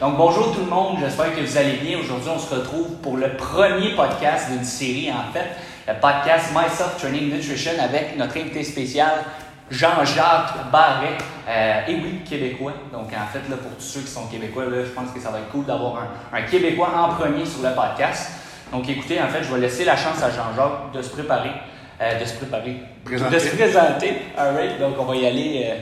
Donc, bonjour tout le monde, j'espère que vous allez bien. Aujourd'hui, on se retrouve pour le premier podcast d'une série, en fait, le podcast Myself Training Nutrition avec notre invité spécial, Jean-Jacques Barret. Euh, et oui, québécois. Donc, en fait, là, pour tous ceux qui sont québécois, là, je pense que ça va être cool d'avoir un, un Québécois en premier sur le podcast. Donc, écoutez, en fait, je vais laisser la chance à Jean-Jacques de se préparer. euh, de se préparer. Présenter. De se présenter. All right. Donc, on va y aller. euh,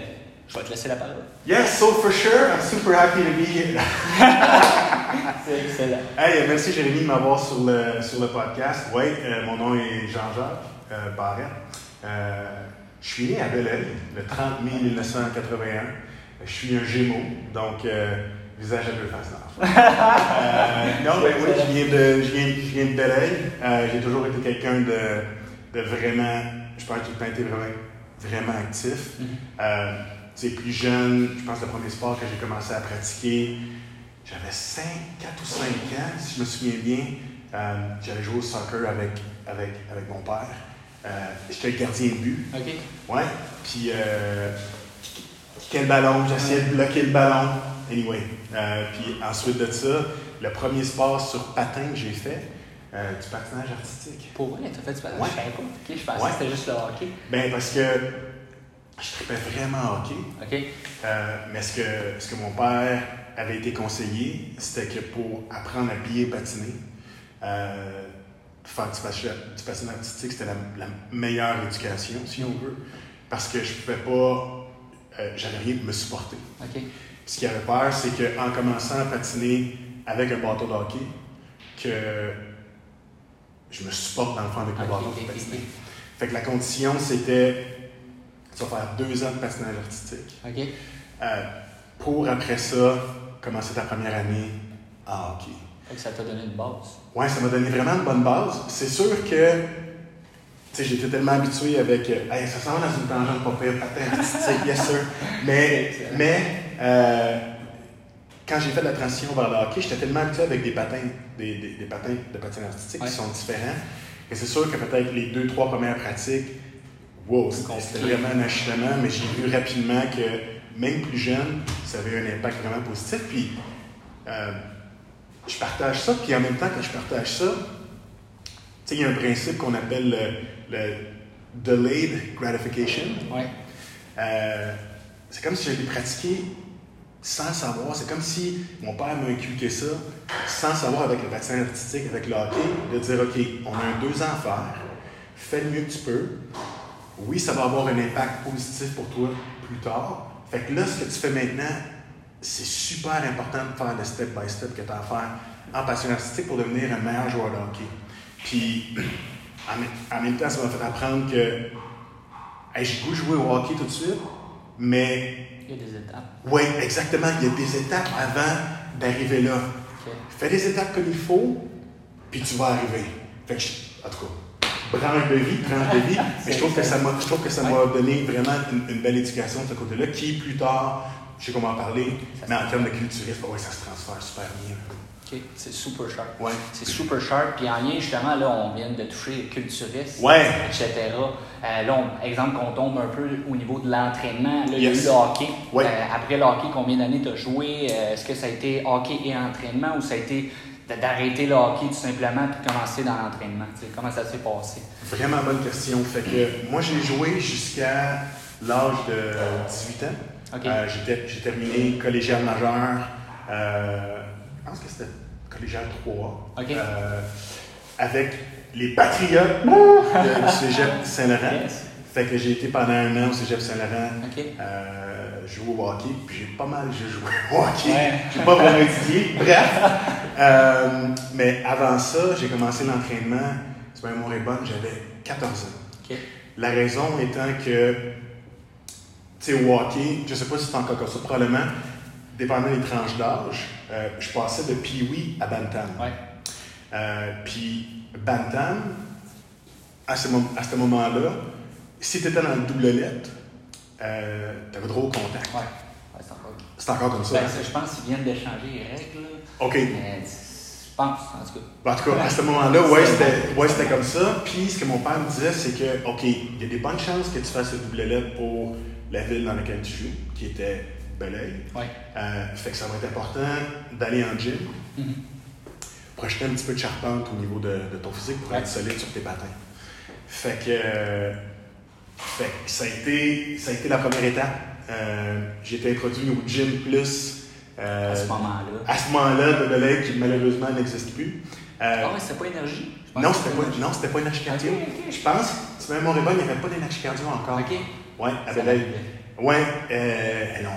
je vais te laisser la parole. Yes, so for sure, I'm super happy to be here. C'est excellent. Hey, merci Jérémy de m'avoir sur le, sur le podcast. Oui, euh, mon nom est Jean-Jacques euh, Barrette. Euh, je suis né à Belleuil le 30 mai 1981. Je suis un Gémeaux, donc euh, visage à deux faces. Euh, non, ben oui, je viens de, je viens, je viens de. Euh, J'ai toujours été quelqu'un de, de vraiment, je pense que j'ai été vraiment, vraiment actif. Euh, tu sais, plus jeune, je pense que le premier sport que j'ai commencé à pratiquer, j'avais 5, 4 ou 5 ans, si je me souviens bien. Euh, J'avais joué au soccer avec, avec, avec mon père. Euh, J'étais le gardien de but. OK. Ouais. Puis, euh, le ballon, j'essayais de bloquer le ballon. Anyway. Euh, puis ensuite de ça, le premier sport sur patin que j'ai fait, euh, du patinage artistique. Pour vrai, t'as fait du patin? Ouais. Je savais pas. OK, je pensais Ouais. que c'était juste le hockey. Ben parce que je tripais vraiment hockey. OK. Euh, mais ce que, ce que mon père avait été conseillé, c'était que pour apprendre à bien patiner, euh, faire du, patin- du patinage artistique, c'était la, la meilleure éducation, si on veut, parce que je pouvais pas, euh, j'avais rien de me supporter. OK. Puis ce qu'il avait peur, c'est qu'en commençant à patiner avec un bâton de hockey, que je me supporte dans le fond avec le bâton ok, pour ok, patiner. Fait que la condition, c'était tu vas faire deux ans de patinage artistique. OK. Euh, pour après ça, commencer ta première année en hockey. Que ça t'a donné une base. Ouais, ça m'a donné vraiment une bonne base. C'est sûr que j'étais tellement habitué avec euh, Hey, ça s'en va dans une tangente pas pire, patin artistique, yes sir. Mais, mais euh, quand j'ai fait la transition vers le hockey, j'étais tellement habitué avec des patins, des, des, des patins de patin artistique Ouais. qui sont différents. Et c'est sûr que peut-être les deux, trois premières pratiques, wow, c'était vraiment un ajustement, mais j'ai vu rapidement que même plus jeune, ça avait un impact vraiment positif. Puis euh, je partage ça, puis en même temps que je partage ça, tu sais, il y a un principe qu'on appelle le, le delayed gratification. Ouais. Euh, c'est comme si j'avais pratiqué sans savoir. C'est comme si mon père m'a inculqué ça sans savoir avec le patin artistique, avec le hockey, de dire OK, on a un deux ans à faire, fais le mieux que tu peux. Oui, ça va avoir un impact positif pour toi plus tard. Fait que là, ce que tu fais maintenant, c'est super important de faire le step by step que tu as à faire en passion artistique pour devenir un meilleur joueur de hockey. Puis, en, même- temps, ça m'a fait apprendre que hey, j'ai goût jouer au hockey tout de suite, mais Il y a des étapes. oui, exactement, il y a des étapes avant d'arriver là. Fais les étapes comme il faut, puis tu vas arriver. Fait que, en tout cas, branche de vie, tranche de vie, mais je trouve que ça m'a, je trouve que ça m'a donné vraiment une, une belle éducation de ce côté-là, qui plus tard, je sais comment en parler, mais en termes de culturisme, ouais, ça se transfère super bien. OK. C'est super sharp. Ouais. C'est super sharp. Puis en lien, justement, là, on vient de toucher culturiste, Ouais. etc. Euh, là, on- exemple, qu'on tombe un peu au niveau de l'entraînement. Là, il y a eu le hockey. Ouais. Euh, après le hockey, combien d'années tu as joué? Euh, Est-ce que ça a été hockey et entraînement ou ça a été d'arrêter le hockey tout simplement puis de commencer dans l'entraînement? Comment ça s'est passé? Vraiment bonne question. Fait que moi, j'ai joué jusqu'à l'âge de 18 ans. Euh, j'ai terminé collégial majeur. euh, je pense que c'était collégial 3. OK. euh, avec les Patriotes du Cégep Saint-Laurent. Yes. Fait que j'ai été pendant un an au Cégep Saint-Laurent. Euh, joué au hockey, puis j'ai pas mal joué au hockey. Ouais. J'ai pas vraiment étudié. Bref. Euh, mais avant ça, j'ai commencé l'entraînement. C'est pas mon bonne, j'avais 14 ans. La raison étant que, tu sais, au hockey, je sais pas si c'est encore comme ça, probablement, dépendant des tranches d'âge, euh, je passais de Pee-Wee à Bantam. Ouais. Euh, puis Bantam, à ce, à ce moment-là, si tu étais dans le double lettre, euh, tu avais droit au contact. Ouais. Ouais, c'est encore. C'est encore comme ça. Ben, hein? je pense qu'ils viennent d'échanger les règles. là. OK. Mais je pense, en tout cas. En tout cas, à ce moment-là, ouais, c'était ouais, c'était comme ça. Puis ce que mon père me disait, c'est que, OK, il y a des bonnes chances que tu fasses le double lettre pour la ville dans laquelle tu joues, qui était Belleuil. Ouais. Euh, fait que ça va être important d'aller en gym Mhm. pour acheter un petit peu de charpente au niveau de, de ton physique pour Ouais. être solide sur tes patins. Fait que, euh, fait que ça, a été, ça a été la première étape. Euh, j'ai été introduit au Gym Plus euh, À ce moment-là. à ce moment-là de Belleuil qui malheureusement n'existe plus. Euh, Ah ouais, c'était pas énergie? Non, c'était pas, non, c'était pas énergie cardio. Je pense, tu mets mon il n'y avait pas d'énergie cardio encore. Ok. Ouais, à Belleuil. Ouais, euh, eh non,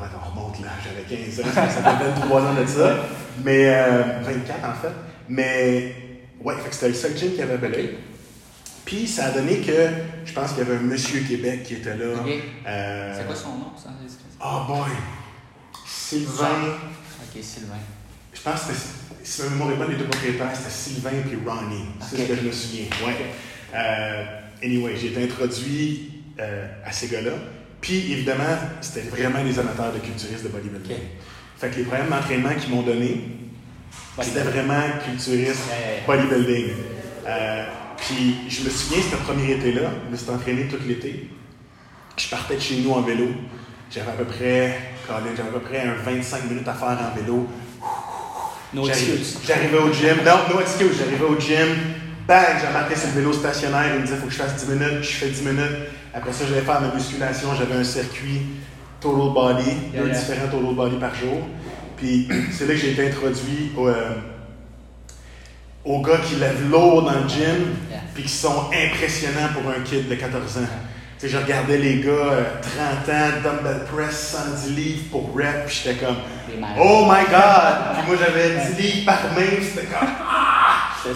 on remonte là, j'avais 15 ans, ça fait 23 ans de ça. Mais, euh, 24 en fait. Mais, ouais, fait que c'était le seul gym qu'il y avait à Belleuil. Puis ça a donné que, je pense qu'il y avait un monsieur Québec qui était là. Euh, C'est quoi son nom, sans indiscrétion? Oh boy! Sylvain. Ok, Sylvain. Je pense que si ma mémoire est bonne, les deux propriétaires, c'était Sylvain et Ronnie. C'est ce que je me souviens. Ouais. Euh, anyway, j'ai été introduit euh, à ces gars-là. Puis, évidemment, c'était vraiment des amateurs de culturistes de bodybuilding. Fait que les programmes d'entraînement qu'ils m'ont donné, c'était vraiment culturiste, bodybuilding. Euh, puis, je me souviens, ce premier été-là, je me suis entraîné tout l'été. Je partais de chez nous en vélo. J'avais à peu près, j'avais à peu près un 25 minutes à faire en vélo. No. J'arrivais au gym. Non, no excuse. J'arrivais au gym. Bang, j'embarquais sur le vélo stationnaire. Il me disait, faut que je fasse 10 minutes. Je fais 10 minutes. Après ça, j'allais faire ma musculation. J'avais un circuit total body, Yeah, deux yeah. différents total body par jour. Puis c'est là que j'ai été introduit au, euh, aux gars qui lèvent lourd dans le gym, Yeah. puis qui sont impressionnants pour un kid de 14 ans. Tu sais, je regardais les gars, euh, 30 ans, dumbbell press, 110 livres pour rep, puis j'étais comme, oh my god! Puis moi, j'avais 10 livres par main, c'était comme,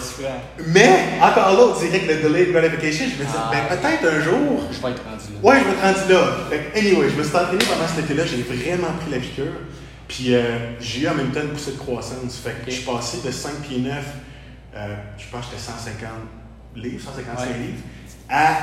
super. mais encore là, on dirait que le delayed gratification, je me disais, Ah. ben peut-être un jour, Je vais être rendu là. Ouais, je me suis rendu là. Fait que, anyway, je me suis entraîné pendant cet été-là, j'ai vraiment pris la piqûre. Puis euh, j'ai eu en même temps une poussée de croissance. Fait que je suis passé de 5 pieds 9, euh, je pense que j'étais 150 livres, 155 Ouais. livres, à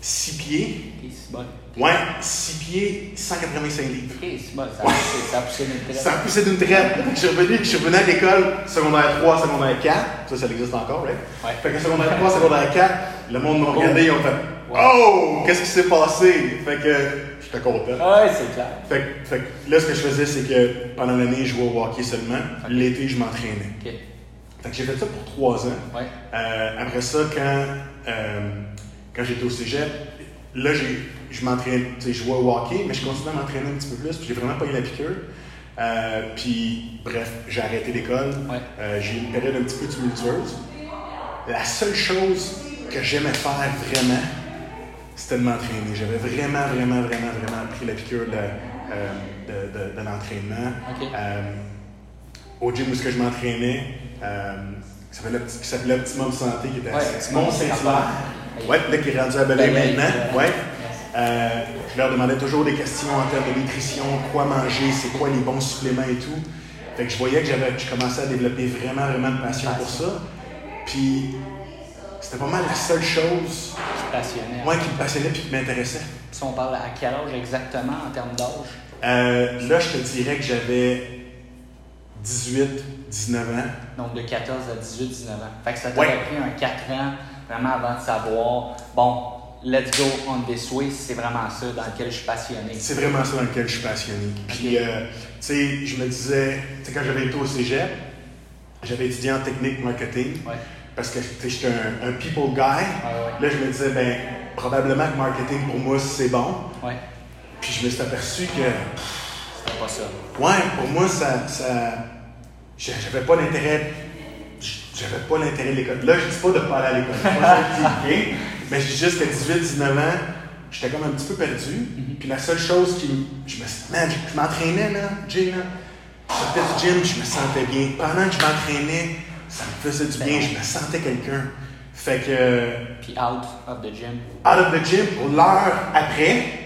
6 pieds. Bon. Ouais, 6 pieds, 185 livres. Bon. Ça, c'est- ça a poussé une Ça a poussé d'une traite. Je suis revenu, je suis revenu à l'école secondaire 3, secondaire 4. Ça, ça existe encore, right? Ouais. Fait que secondaire 3, secondaire 4, le monde m'a regardé, ils ont fait Oh! Qu'est-ce qui s'est passé? Fait que j'étais content. Ouais, c'est clair. Fait, que- fait là, ce que je faisais, c'est que pendant l'année, je jouais au hockey seulement. L'été, je m'entraînais. Fait que j'ai fait ça pour trois ans. Ouais. Euh, après ça, quand, euh, quand j'étais au cégep, là, j'ai, je m'entraînais, tu sais, je jouais au hockey, mais je continuais à m'entraîner un petit peu plus, puis j'ai vraiment pas eu la piqûre. Euh, puis, bref, j'ai arrêté l'école. Ouais. J'ai eu une période un petit peu tumultueuse. La seule chose que j'aimais faire vraiment, c'était de m'entraîner. J'avais vraiment, vraiment, vraiment, vraiment pris la piqûre de, de, de- de l'entraînement. Au gym où je m'entraînais, qui s'appelait petit- qui s'appelait Optimum Santé, qui était à Mont-Saint-Hilaire. Ouais, là, qui est rendu à Belleuil, maintenant. euh, Ouais. Euh, je leur demandais toujours des questions en termes de nutrition, quoi manger, c'est quoi les bons suppléments et tout. Fait que je voyais que j'avais, je commençais à développer vraiment, vraiment de passion pour ça. Puis, c'était pas mal la seule chose Je suis passionné. moi, qui me passionnait et qui m'intéressait. Si on parle à quel âge exactement en termes d'âge? Euh, là, je te dirais que j'avais 18, 19 ans. Donc de 14 à 18, 19 ans. Fait que ça t'aurait Ouais. pris un 4 ans vraiment avant de savoir, bon, let's go on this way, c'est vraiment ça dans lequel je suis passionné. C'est vraiment ça dans lequel je suis passionné. Puis, euh, tu sais, je me disais, tu sais, quand j'avais été au cégep, j'avais étudié en technique marketing Ouais. parce que tu sais, j'étais un, un people guy. Ouais, Là, je me disais, ben, probablement que marketing pour moi, c'est bon. Puis, je me suis aperçu que, pas ça. ouais, pour moi, ça. ça j'avais pas l'intérêt. J'avais pas l'intérêt de l'école. Là, je dis pas de pas aller à l'école. C'est pas ça que je dis, ok? Mais dis juste qu'à 18, 19 ans, j'étais comme un petit peu perdu. Mm-hmm. Puis la seule chose qui. Je me man, je, m'entraînais, là, Jay, là. Sortais du gym, je me sentais bien. Pendant que je m'entraînais, ça me faisait du bien, je me sentais quelqu'un. Fait que. Puis out of the gym. Out of the gym, pour l'heure après,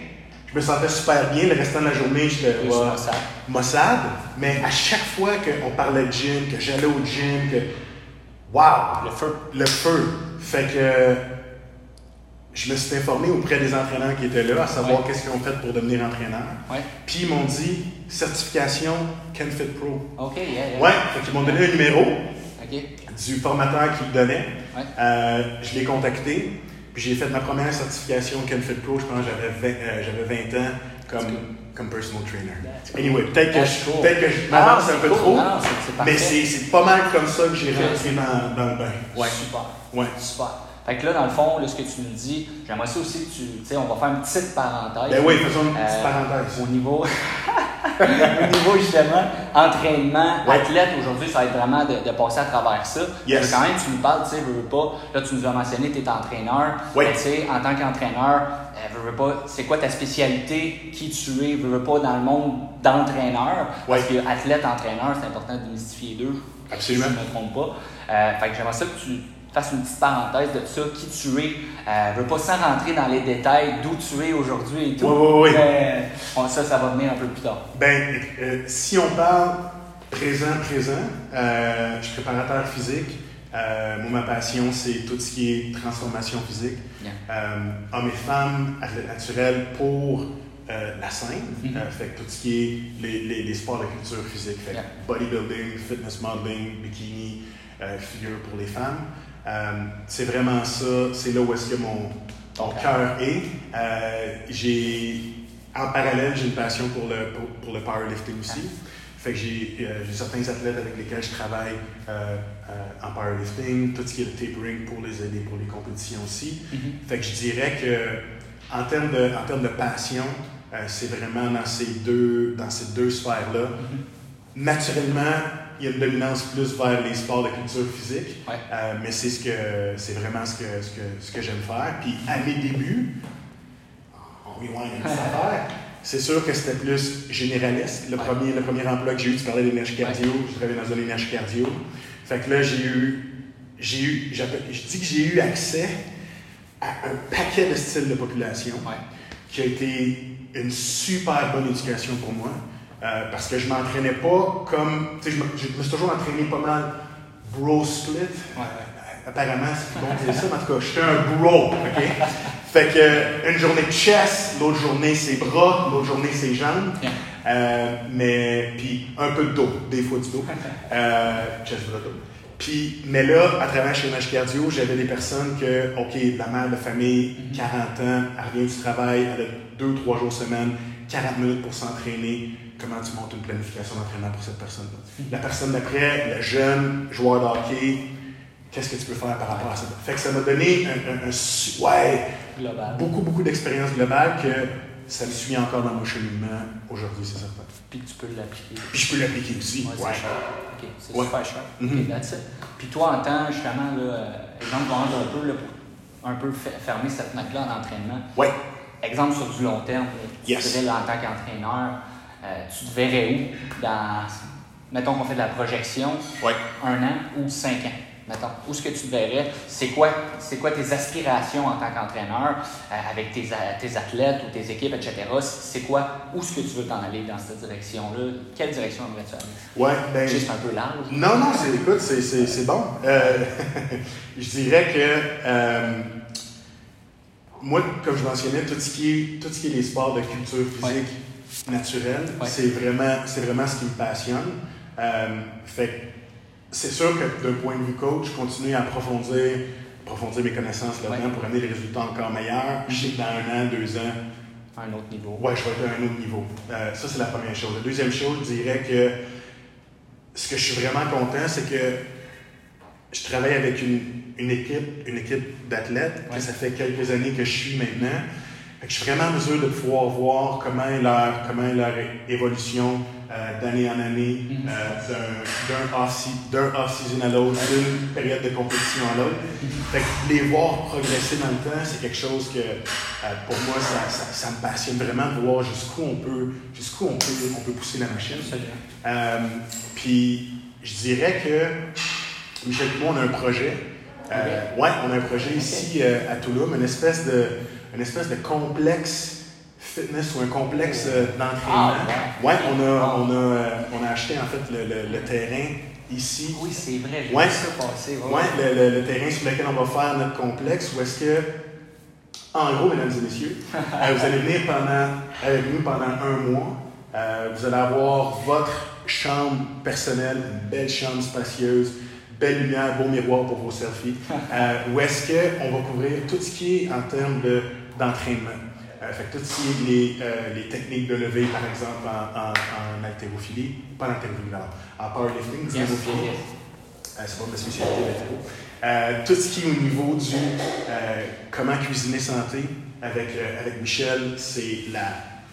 je me sentais super bien. Le restant de la journée, j'étais ouais, maussade. Mais à chaque fois qu'on parlait de gym, que j'allais au gym, que. Waouh! Le feu. Le feu. Fait que. Je me suis informé auprès des entraîneurs qui étaient là, à savoir Ouais. qu'est-ce qu'ils ont fait pour devenir entraîneur. Ouais. Puis ils m'ont dit certification CanFit Pro. OK, yeah, yeah. Ouais, fait qu'ils m'ont donné un numéro du formateur qui le donnait. Euh, je l'ai contacté, puis j'ai fait ma première certification CanFit Pro, je pense que j'avais 20, euh, j'avais 20 ans, comme comme personal trainer. Cool. Anyway, peut-être que, je- cool. peut-être que je Ah, m'avance c'est un peu cool. trop, Non, parfait. mais c'est pas mal comme ça que j'ai rentré dans, dans le bain. Ouais. Super. Ouais. Super. Fait que là, dans le fond, là, ce que tu nous dis, j'aimerais ça aussi que tu. Tu sais, on va faire une petite parenthèse. Ben oui, faisons une petite Euh, parenthèse. Au niveau, au niveau justement entraînement, Ouais. athlète, aujourd'hui, ça va être vraiment de, de passer à travers ça. Yes. Quand même, tu nous parles, tu sais, veux, veux pas, là, tu nous as mentionné, tu es entraîneur. Ouais. Tu sais, en tant qu'entraîneur, euh, veux, pas, c'est quoi ta spécialité, qui tu es, veux, veux pas dans le monde d'entraîneur? Parce que athlète, entraîneur, c'est important de démystifier les deux. Absolument. Si je ne me trompe pas. Euh, fait que j'aimerais ça que tu fasses une petite parenthèse de ça, qui tu es. Euh, je veux pas sans rentrer dans les détails d'où tu es aujourd'hui et tout. Ouais, ouais, ouais. Mais, bon, ça, ça va venir un peu plus tard. Ben, euh, si on parle présent, présent, euh, je suis préparateur physique. Euh, moi, ma passion, c'est tout ce qui est transformation physique. Hommes et femmes, naturels pour la scène. Mhm. Euh, fait tout ce qui est les, les, les sports de culture physique. Fait Yeah. bodybuilding, fitness modeling, bikini, figure pour les femmes. Euh, c'est vraiment ça, c'est là où est-ce que mon, mon cœur est. Euh, j'ai, en parallèle, j'ai une passion pour le, pour, pour le powerlifting aussi. Fait que j'ai, euh, j'ai certains athlètes avec lesquels je travaille euh, euh, en powerlifting, tout ce qui est le tapering pour les aider pour les compétitions aussi. Fait que je dirais que en termes de, en termes de passion, c'est vraiment dans ces deux, dans ces deux sphères-là. Naturellement, il y a une dominance plus vers les sports de culture physique, Ouais. euh, mais c'est ce que c'est vraiment ce que, ce que, ce que j'aime faire. Puis à mes débuts, on rewind une affaire. C'est sûr que c'était plus généraliste. Le, Ouais. premier, le premier emploi que j'ai eu, tu parlais d'énergie cardio, je travaillais dans une énergie cardio. Fait que là, j'ai eu, j'ai eu, je dis que j'ai eu accès à un paquet de styles de population qui a été une super bonne éducation pour moi. Euh, parce que je m'entraînais pas comme. Tu sais, je me, je me suis toujours entraîné pas mal bro split. Ouais. Apparemment, c'est plus bon dire ça, mais en tout cas, j'étais un bro, OK? Fait que une journée de chest, l'autre journée c'est bras, l'autre journée c'est jambes. Euh, mais, puis un peu de dos, des fois du dos. Euh, chest, bras, dos. Puis, mais là, à travers chez Image Cardio, j'avais des personnes que, OK, la mère de famille, 40 ans, elle revient du travail, elle a deux, trois jours semaine, 40 minutes pour s'entraîner. Comment tu montes une planification d'entraînement pour cette personne-là? La personne d'après, le jeune joueur de hockey, qu'est-ce que tu peux faire par rapport à ça? Fait que ça m'a donné un, un- un su- ouais, Global. beaucoup, beaucoup d'expérience globale que ça me suit encore dans mon cheminement aujourd'hui, c'est certain. Puis tu peux l'appliquer. Puis je peux l'appliquer aussi. Ouais, c'est Ouais. cher. OK, c'est Ouais. super cher. Mhm. That's it. Puis toi, en tant, justement, là, euh, exemple, un peu, là, pour un peu fe- fermer cette note-là en entraînement. Ouais. Exemple sur du long terme, là, tu là, en tant qu'entraîneur, euh, tu te verrais où dans, mettons qu'on fait de la projection, Ouais. un an ou cinq ans, mettons. Où est-ce que tu te verrais? C'est quoi, c'est quoi tes aspirations en tant qu'entraîneur euh, avec tes, athlètes ou tes équipes, etc.? C'est quoi? Où est-ce que tu veux t'en aller dans cette direction-là? Quelle direction aimerais-tu aller? Ouais, ben. Juste un peu large. Non, non, c'est, écoute, c'est, c'est, c'est bon. Euh, je dirais que moi, comme je mentionnais, tout ce qui est, tout ce qui est les sports de culture physique naturelle, Ouais. c'est, vraiment, vraiment ce qui me passionne. Euh, fait c'est sûr que d'un point de vue coach, je continue à approfondir, approfondir mes connaissances là-dedans Ouais. pour amener des résultats encore meilleurs. Je sais que dans un an, deux ans, Un autre niveau. Ouais, je vais être à un autre niveau. Euh, ça, c'est la première chose. La deuxième chose, je dirais que ce que je suis vraiment content, c'est que je travaille avec une, une équipe, une équipe d'athlètes, Ouais. ça fait quelques années que je suis maintenant. Fait que je suis vraiment en mesure de pouvoir voir comment est leur, comment leur évolution euh, d'année en année, Mhm. euh, d'un- d'un off-se- d'un off-season à l'autre, d'une période de compétition à l'autre. Fait que les voir progresser dans le temps, c'est quelque chose que, euh, pour moi, ça, ça, ça me passionne vraiment de voir jusqu'où on peut, jusqu'où on peut, on peut pousser la machine. Puis, je dirais que Michel et moi, on a un projet. Euh, ouais, on a un projet ici à Toulouse, une espèce de, une espèce de complexe fitness ou un complexe euh, d'entraînement. Ah, ouais, on a, on, a, euh, on a acheté en fait le, le- le terrain ici. Oui, c'est vrai, j'ai Ouais. vu ça passer. ouais. Ouais, le, le- terrain sur lequel on va faire notre complexe, où est-ce que, en gros, mesdames et messieurs, euh, vous allez venir pendant, avec nous pendant un mois. Euh, vous allez avoir votre chambre personnelle, une belle chambre spacieuse, belle lumière, beau miroir pour vos selfies. Euh, où est-ce qu'on va couvrir tout ce qui est en termes de- d'entraînement. Euh, fait que toutes les, euh, les techniques de levée, par exemple, en, en, en haltérophilie, pas en haltérophilie, en powerlifting, Yes, haltérophilie. yes, Euh, c'est pas ma spécialité l'haltéro. Euh, tout ce qui est au niveau du comment cuisiner santé avec, avec Michel, c'est la.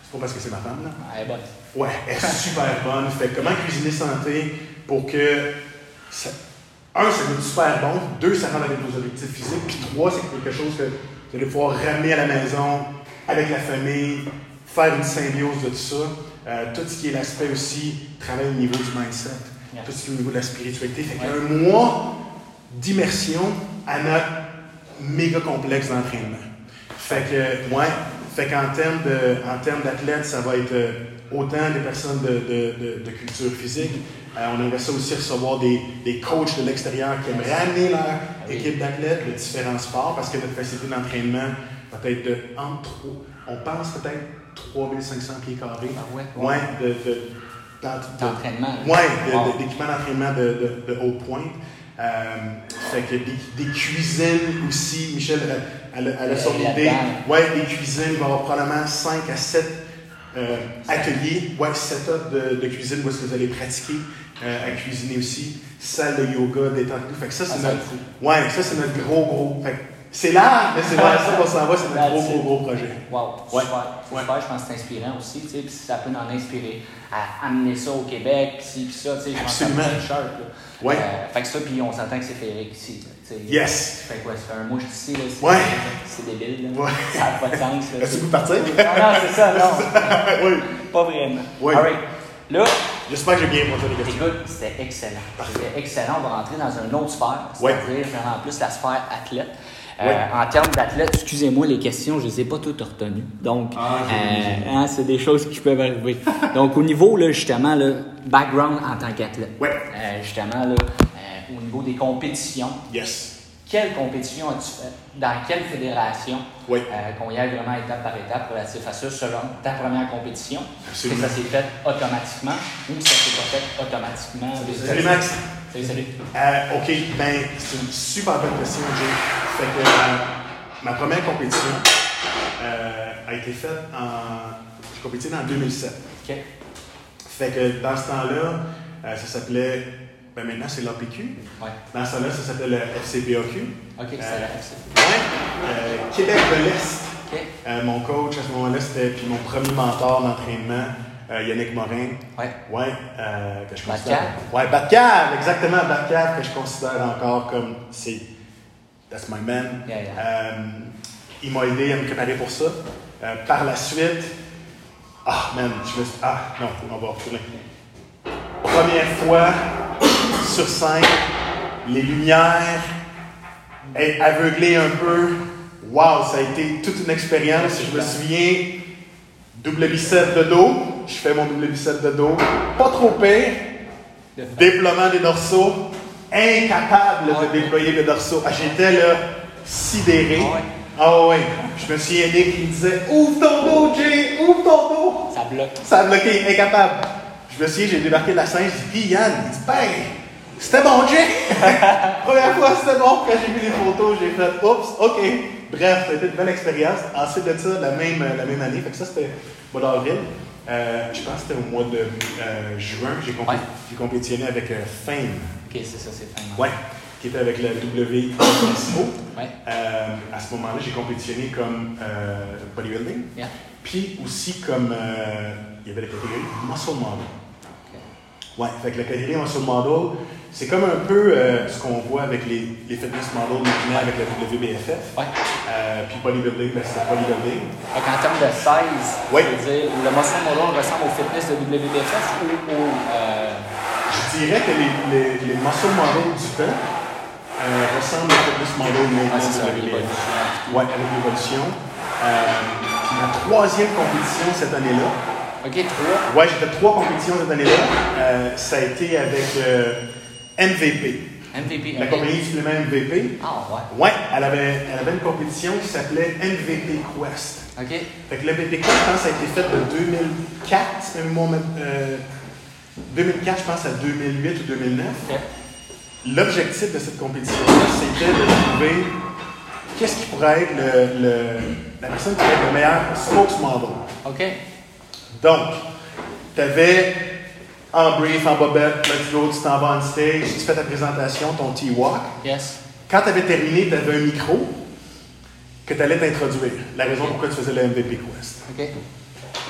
C'est pas parce que c'est ma femme, là. Elle est bonne. Ouais, elle est super bonne. Fait comment cuisiner santé pour que. Ça, un, ça goûte super bon. Deux, ça rend avec vos objectifs physiques. Puis trois, c'est quelque chose que vous allez pouvoir ramener à la maison avec la famille, faire une symbiose de tout ça. Euh, tout ce qui est l'aspect aussi, travail au niveau du mindset, Yeah. tout ce qui est au niveau de la spiritualité. Fait qu'il y a un mois d'immersion à notre méga complexe d'entraînement. Fait que, ouais, fait qu'en termes de, en termes d'athlètes, ça va être euh, autant des personnes de, de, de, de culture physique. Euh, on aimerait ça aussi recevoir des, des coachs de l'extérieur qui aimeraient amener leur Oui. équipe d'athlètes de différents sports parce que notre facilité d'entraînement va être de entre, on pense peut-être 3500 pieds carrés. Ah ouais? Ouais, de, de- D'entraînement. Ouais, de- Wow. de- d'équipements d'entraînement de, de, de haute pointe. Euh, fait que des, des cuisines aussi, Michel, elle, elle, a- elle a Elle son idée. Ouais, des cuisines, il va y avoir probablement 5 à 7 euh, ateliers, ouais, setup de, de cuisine où est-ce que vous allez pratiquer euh, à cuisiner aussi. Salle de yoga, détente. Fait que ça, Ah, c'est ça, notre, ouais, ça, c'est notre gros, gros. Fait c'est là, mais c'est vers ça qu'on s'en va, c'est notre gros, gros, gros projet. Wow, Ouais. super. Ouais. Super, je pense que c'est inspirant aussi, tu sais, puis ça peut en inspirer à amener ça au Québec, puis ci, puis ça, tu sais, je pense que Absolument. être sharp, là. Ouais. Euh, fait que ça, puis on s'entend que c'est féerique ici, tu sais. Yes! Fait quoi, ça fait un mois que je suis ici, là, c'est, Ouais. c'est débile, là. Ouais. Ça n'a pas de sens, là. Est-ce que vous partir? Non, non, c'est ça, non. oui. Pas vraiment. Ouais. All right. Là, J'espère que j'ai bien répondu les questions. écoute, c'était excellent. C'était excellent. On va rentrer dans une autre sphère, Ouais. c'est-à-dire vraiment plus la sphère athlète. Euh. En termes d'athlète, excusez-moi, les questions, je ne les ai pas toutes retenues. Donc, Ah, euh, hein, c'est des choses qui peuvent arriver. Donc, au niveau, là, justement, là, background en tant qu'athlète. Euh, justement, là, au niveau des compétitions, Yes. Quelle compétition as-tu fait? Dans quelle fédération? Oui. Euh, Qu'on y aille vraiment étape par étape relatif à ça, selon ta première compétition? Est-ce que ça s'est fait automatiquement ou ça s'est pas fait automatiquement? Salut Max. Salut, salut. Euh, ok, ben c'est une super bonne question, Jay. Fait que euh, ma première compétition euh, a été faite en. J'ai compéti en 2007. OK. Fait que dans ce temps-là, euh, ça s'appelait. Ben maintenant c'est l'APQ. Ouais. Dans ce temps-là, ça s'appelait le FCPAQ. OK, c'est Euh, la. Ouais. Euh, Québec de l'Est. Euh, mon coach à ce moment-là, c'était puis mon premier mentor d'entraînement, Yannick Morin. Ouais. Ouais, que je Batcave? considère. Ouais, Batcave, exactement, Batcave, que je considère encore comme c'est. That's my man. Yeah, yeah. Il m'a aidé à me préparer pour ça. Par la suite, ah, man, je me suis. Ah, non, on va retourner. Première fois sur scène, les lumières, être aveuglé un peu. Wow, ça a été toute une expérience. Je me souviens, double bicep de dos. Je fais mon double bicep de dos. Pas trop pire. Déploiement des dorsaux. Incapable de déployer le dorsaux. Ah, J'étais là, sidéré. Ah ouais. Ah ouais. Je me souviens, Nick, il me disait Ouvre ton dos, Jay, ouvre ton dos. Ça bloque. Ça a bloqué, incapable. Je me souviens, j'ai débarqué de la scène, j'ai dit, Yann, il dit, ben, c'était bon, Jay? Première fois, c'était bon. Quand j'ai vu les photos, j'ai fait, oups, ok. Bref, ça a été une belle expérience. Ensuite de ça, la même, la même année, fait que ça, c'était au mois d'avril. Euh, je pense que c'était au mois de euh, juin, j'ai compé- Ouais. j'ai compétitionné avec euh, Fame, OK, c'est ça, c'est fin. ouais, qui était avec le WSO. Ouais. Euh, à ce moment-là, j'ai compétitionné comme bodybuilding, Yeah. puis aussi comme il y avait la catégorie muscle model. Ouais, fait que la catégorie muscle model, c'est comme un peu euh, ce qu'on voit avec les, les fitness models maintenant avec la WBFF. Ouais. Euh, puis bodybuilding, ben, c'était bodybuilding. Fait qu'en termes de size, Ouais. dire, le muscle model ressemble au fitness de WBFF ou au. Euh, Je dirais que les, les, les muscle models du temps euh, ressemblent au fitness model maintenant c'est ça, de. WBFF. Ouais, avec l'évolution. Puis ma troisième compétition cette année-là, OK, trois. Ouais, j'ai fait trois compétitions cette année-là. Ça a été avec MVP, MVP. la compagnie suppléments MVP. Ah, ouais. Ouais, elle avait, elle avait une compétition qui s'appelait MVP Quest. OK. Fait que le MVP Quest, je pense, a été fait de 2004, si ma mémoire me- euh, 2004, je pense, à 2008 ou 2009. OK. L'objectif de cette compétition-là, c'était de trouver qu'est-ce qui pourrait être le, le- la personne qui va être le meilleur spokesmodel. OK. Donc, tu avais en brief, en bobette, là, tu go, tu t'en vas on stage, tu fais ta présentation, ton T-Walk. Yes. Quand tu avais terminé, tu avais un micro que tu allais t'introduire. La raison pourquoi tu faisais le MVP Quest. OK.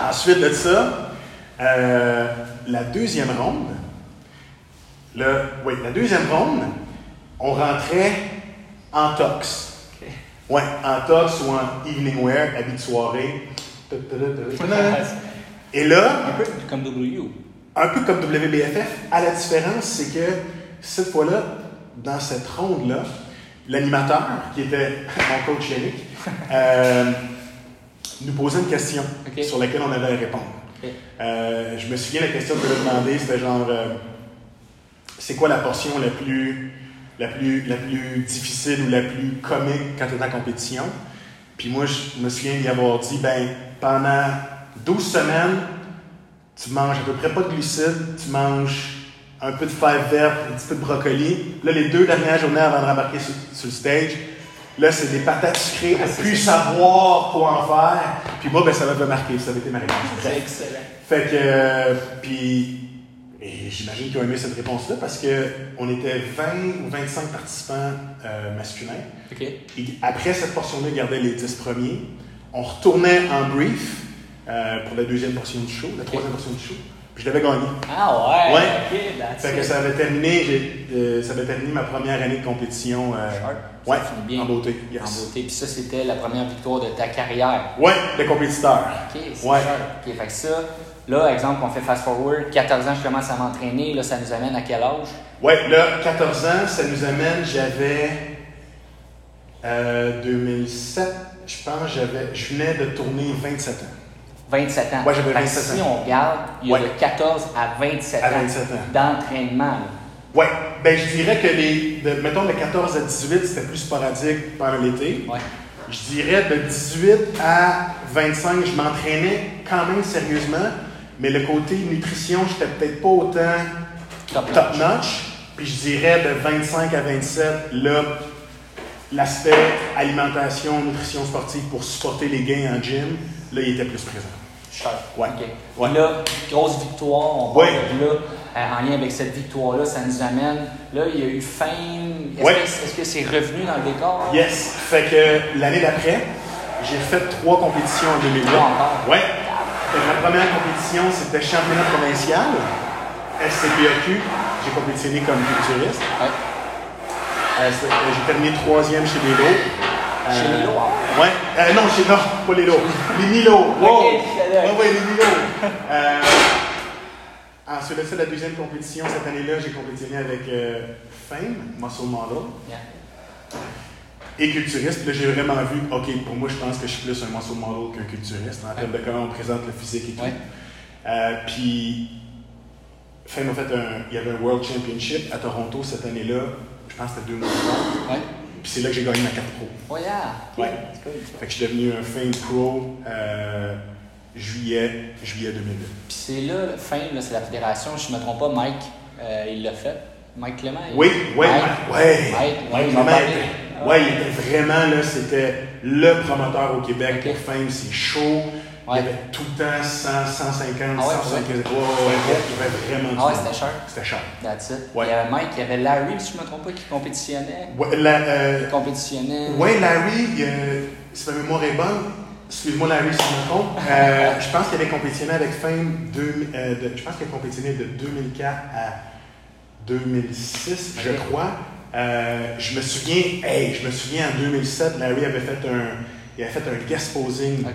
Ensuite de ça, euh, la deuxième ronde, le, oui, la deuxième ronde, on rentrait en tox. OK. Ouais, en tox ou en evening wear, habit de soirée. Et là, Un peu comme W. un peu comme WBFF, à la différence, c'est que cette fois-là, dans cette ronde-là, l'animateur, qui était mon coach Eric, euh, nous posait une question sur laquelle on avait à répondre. Euh, je me souviens, la question que je demandé, c'était genre euh, c'est quoi la portion la plus, la, plus, la plus difficile ou la plus comique quand tu es en compétition? Puis moi, je me souviens d'y avoir dit ben, pendant 12 semaines, tu manges à peu près pas de glucides, tu manges un peu de fèves vertes, un petit peu de brocoli. Là, les deux dernières journées avant de rembarquer sur, sur le stage, là, c'est des patates sucrées, à plus savoir quoi en faire. Puis moi, ben, ça m'avait marqué, ça avait été ma réponse. C'est excellent. Fait que, euh, puis, j'imagine qu'ils ont aimé cette réponse-là parce que on était 20 ou 25 participants euh, masculins. OK. Et après cette portion-là, ils gardaient les 10 premiers. On retournait en brief euh, pour la deuxième portion du show, la troisième portion du show. Puis je l'avais gagné. Ah ouais. Ouais. OK. That's Fait que ça avait terminé, euh, ça avait terminé ma première année de compétition. euh, Sharp. Ouais, bien. en beauté. Yes. En beauté. Puis ça, c'était la première victoire de ta carrière. Ouais, le compétiteur. OK, c'est Ouais. sharp. OK, fait que ça, là, exemple, on fait fast forward, 14 ans, je commence à m'entraîner. Là, ça nous amène à quel âge? Ouais, là, 14 ans, ça nous amène, j'avais euh, 2007, je pense, j'avais, je venais de tourner 27 ans. 27 ans. J'avais Fait que 27 si ans. on regarde, il y a Ouais. de 14 à 27 À ans 27 ans. d'entraînement. Ouais, ben je dirais que les, de- mettons de 14 à 18, c'était plus sporadique pendant l'été. Ouais. Je dirais de 18 à 25, je m'entraînais quand même sérieusement, mais le côté nutrition, j'étais peut-être pas autant Top top notch. Puis je dirais de 25 à 27, là, l'aspect alimentation, nutrition sportive pour supporter les gains en gym, là, il était plus présent. Sharp. Ouais. Là, grosse victoire, on Ouais. parle de là. euh, en lien avec cette victoire-là, ça nous amène. Là, il y a eu Fame. Est-ce Ouais. que, est-ce que c'est revenu dans le décor? Yes. Fait que l'année d'après, j'ai fait trois compétitions en 2008. Trois encore. Ouais. La première compétition, c'était championnat provincial, SCPAQ. J'ai compétitionné comme culturiste. Ouais. Euh, euh, j'ai terminé troisième chez les lots. Chez les lots? Ouais. Non, chez non, pas les lots. Les Milo. Wow. Ouais, ouais, les Milo. Euh, ensuite de ça, la deuxième compétition, cette année-là, j'ai compétitionné avec euh, Fame, Muscle Model. Yeah. et culturiste. Là, j'ai vraiment vu, OK, pour moi, je pense que je suis plus un muscle model qu'un culturiste en termes de comment on présente le physique et tout. Ouais. Euh, puis, Fame a fait un, il y avait un World Championship à Toronto cette année-là. Je pense que c'était 2003. Ouais. Puis c'est là que j'ai gagné ma carte pro. Oh yeah. Ouais. Cool. Fait que je suis devenu un Fame Pro euh, juillet, juillet 2008. Puis c'est là, là, c'est la fédération, je ne me trompe pas, Mike, euh, il l'a fait. Mike Clément? il- Oui, oui, Mike. ouais. Ouais, Mike, Mike il Clément parlé. était- ouais, il était vraiment là, c'était le promoteur au Québec Ok. pour Fame, c'est chaud. Il y avait tout le temps 100, 150, Ah ouais, 175. Ouais, il y avait vraiment du Ah ouais, c'était cher? C'était cher. That's it. Il y avait Mike, il y avait Larry, si je ne me trompe pas, qui compétitionnait. Ouais, la, euh, Il compétitionnait. ouais, Larry, euh, si ma mémoire est bonne, excuse-moi Larry si je me trompe, euh, je pense qu'il avait compétitionné avec Fame, deux- euh, de- je pense a compétitionné de 2004 à 2006, je crois. Euh, je me souviens, hey, je me souviens en 2007, Larry avait fait un, il avait fait un guest posing,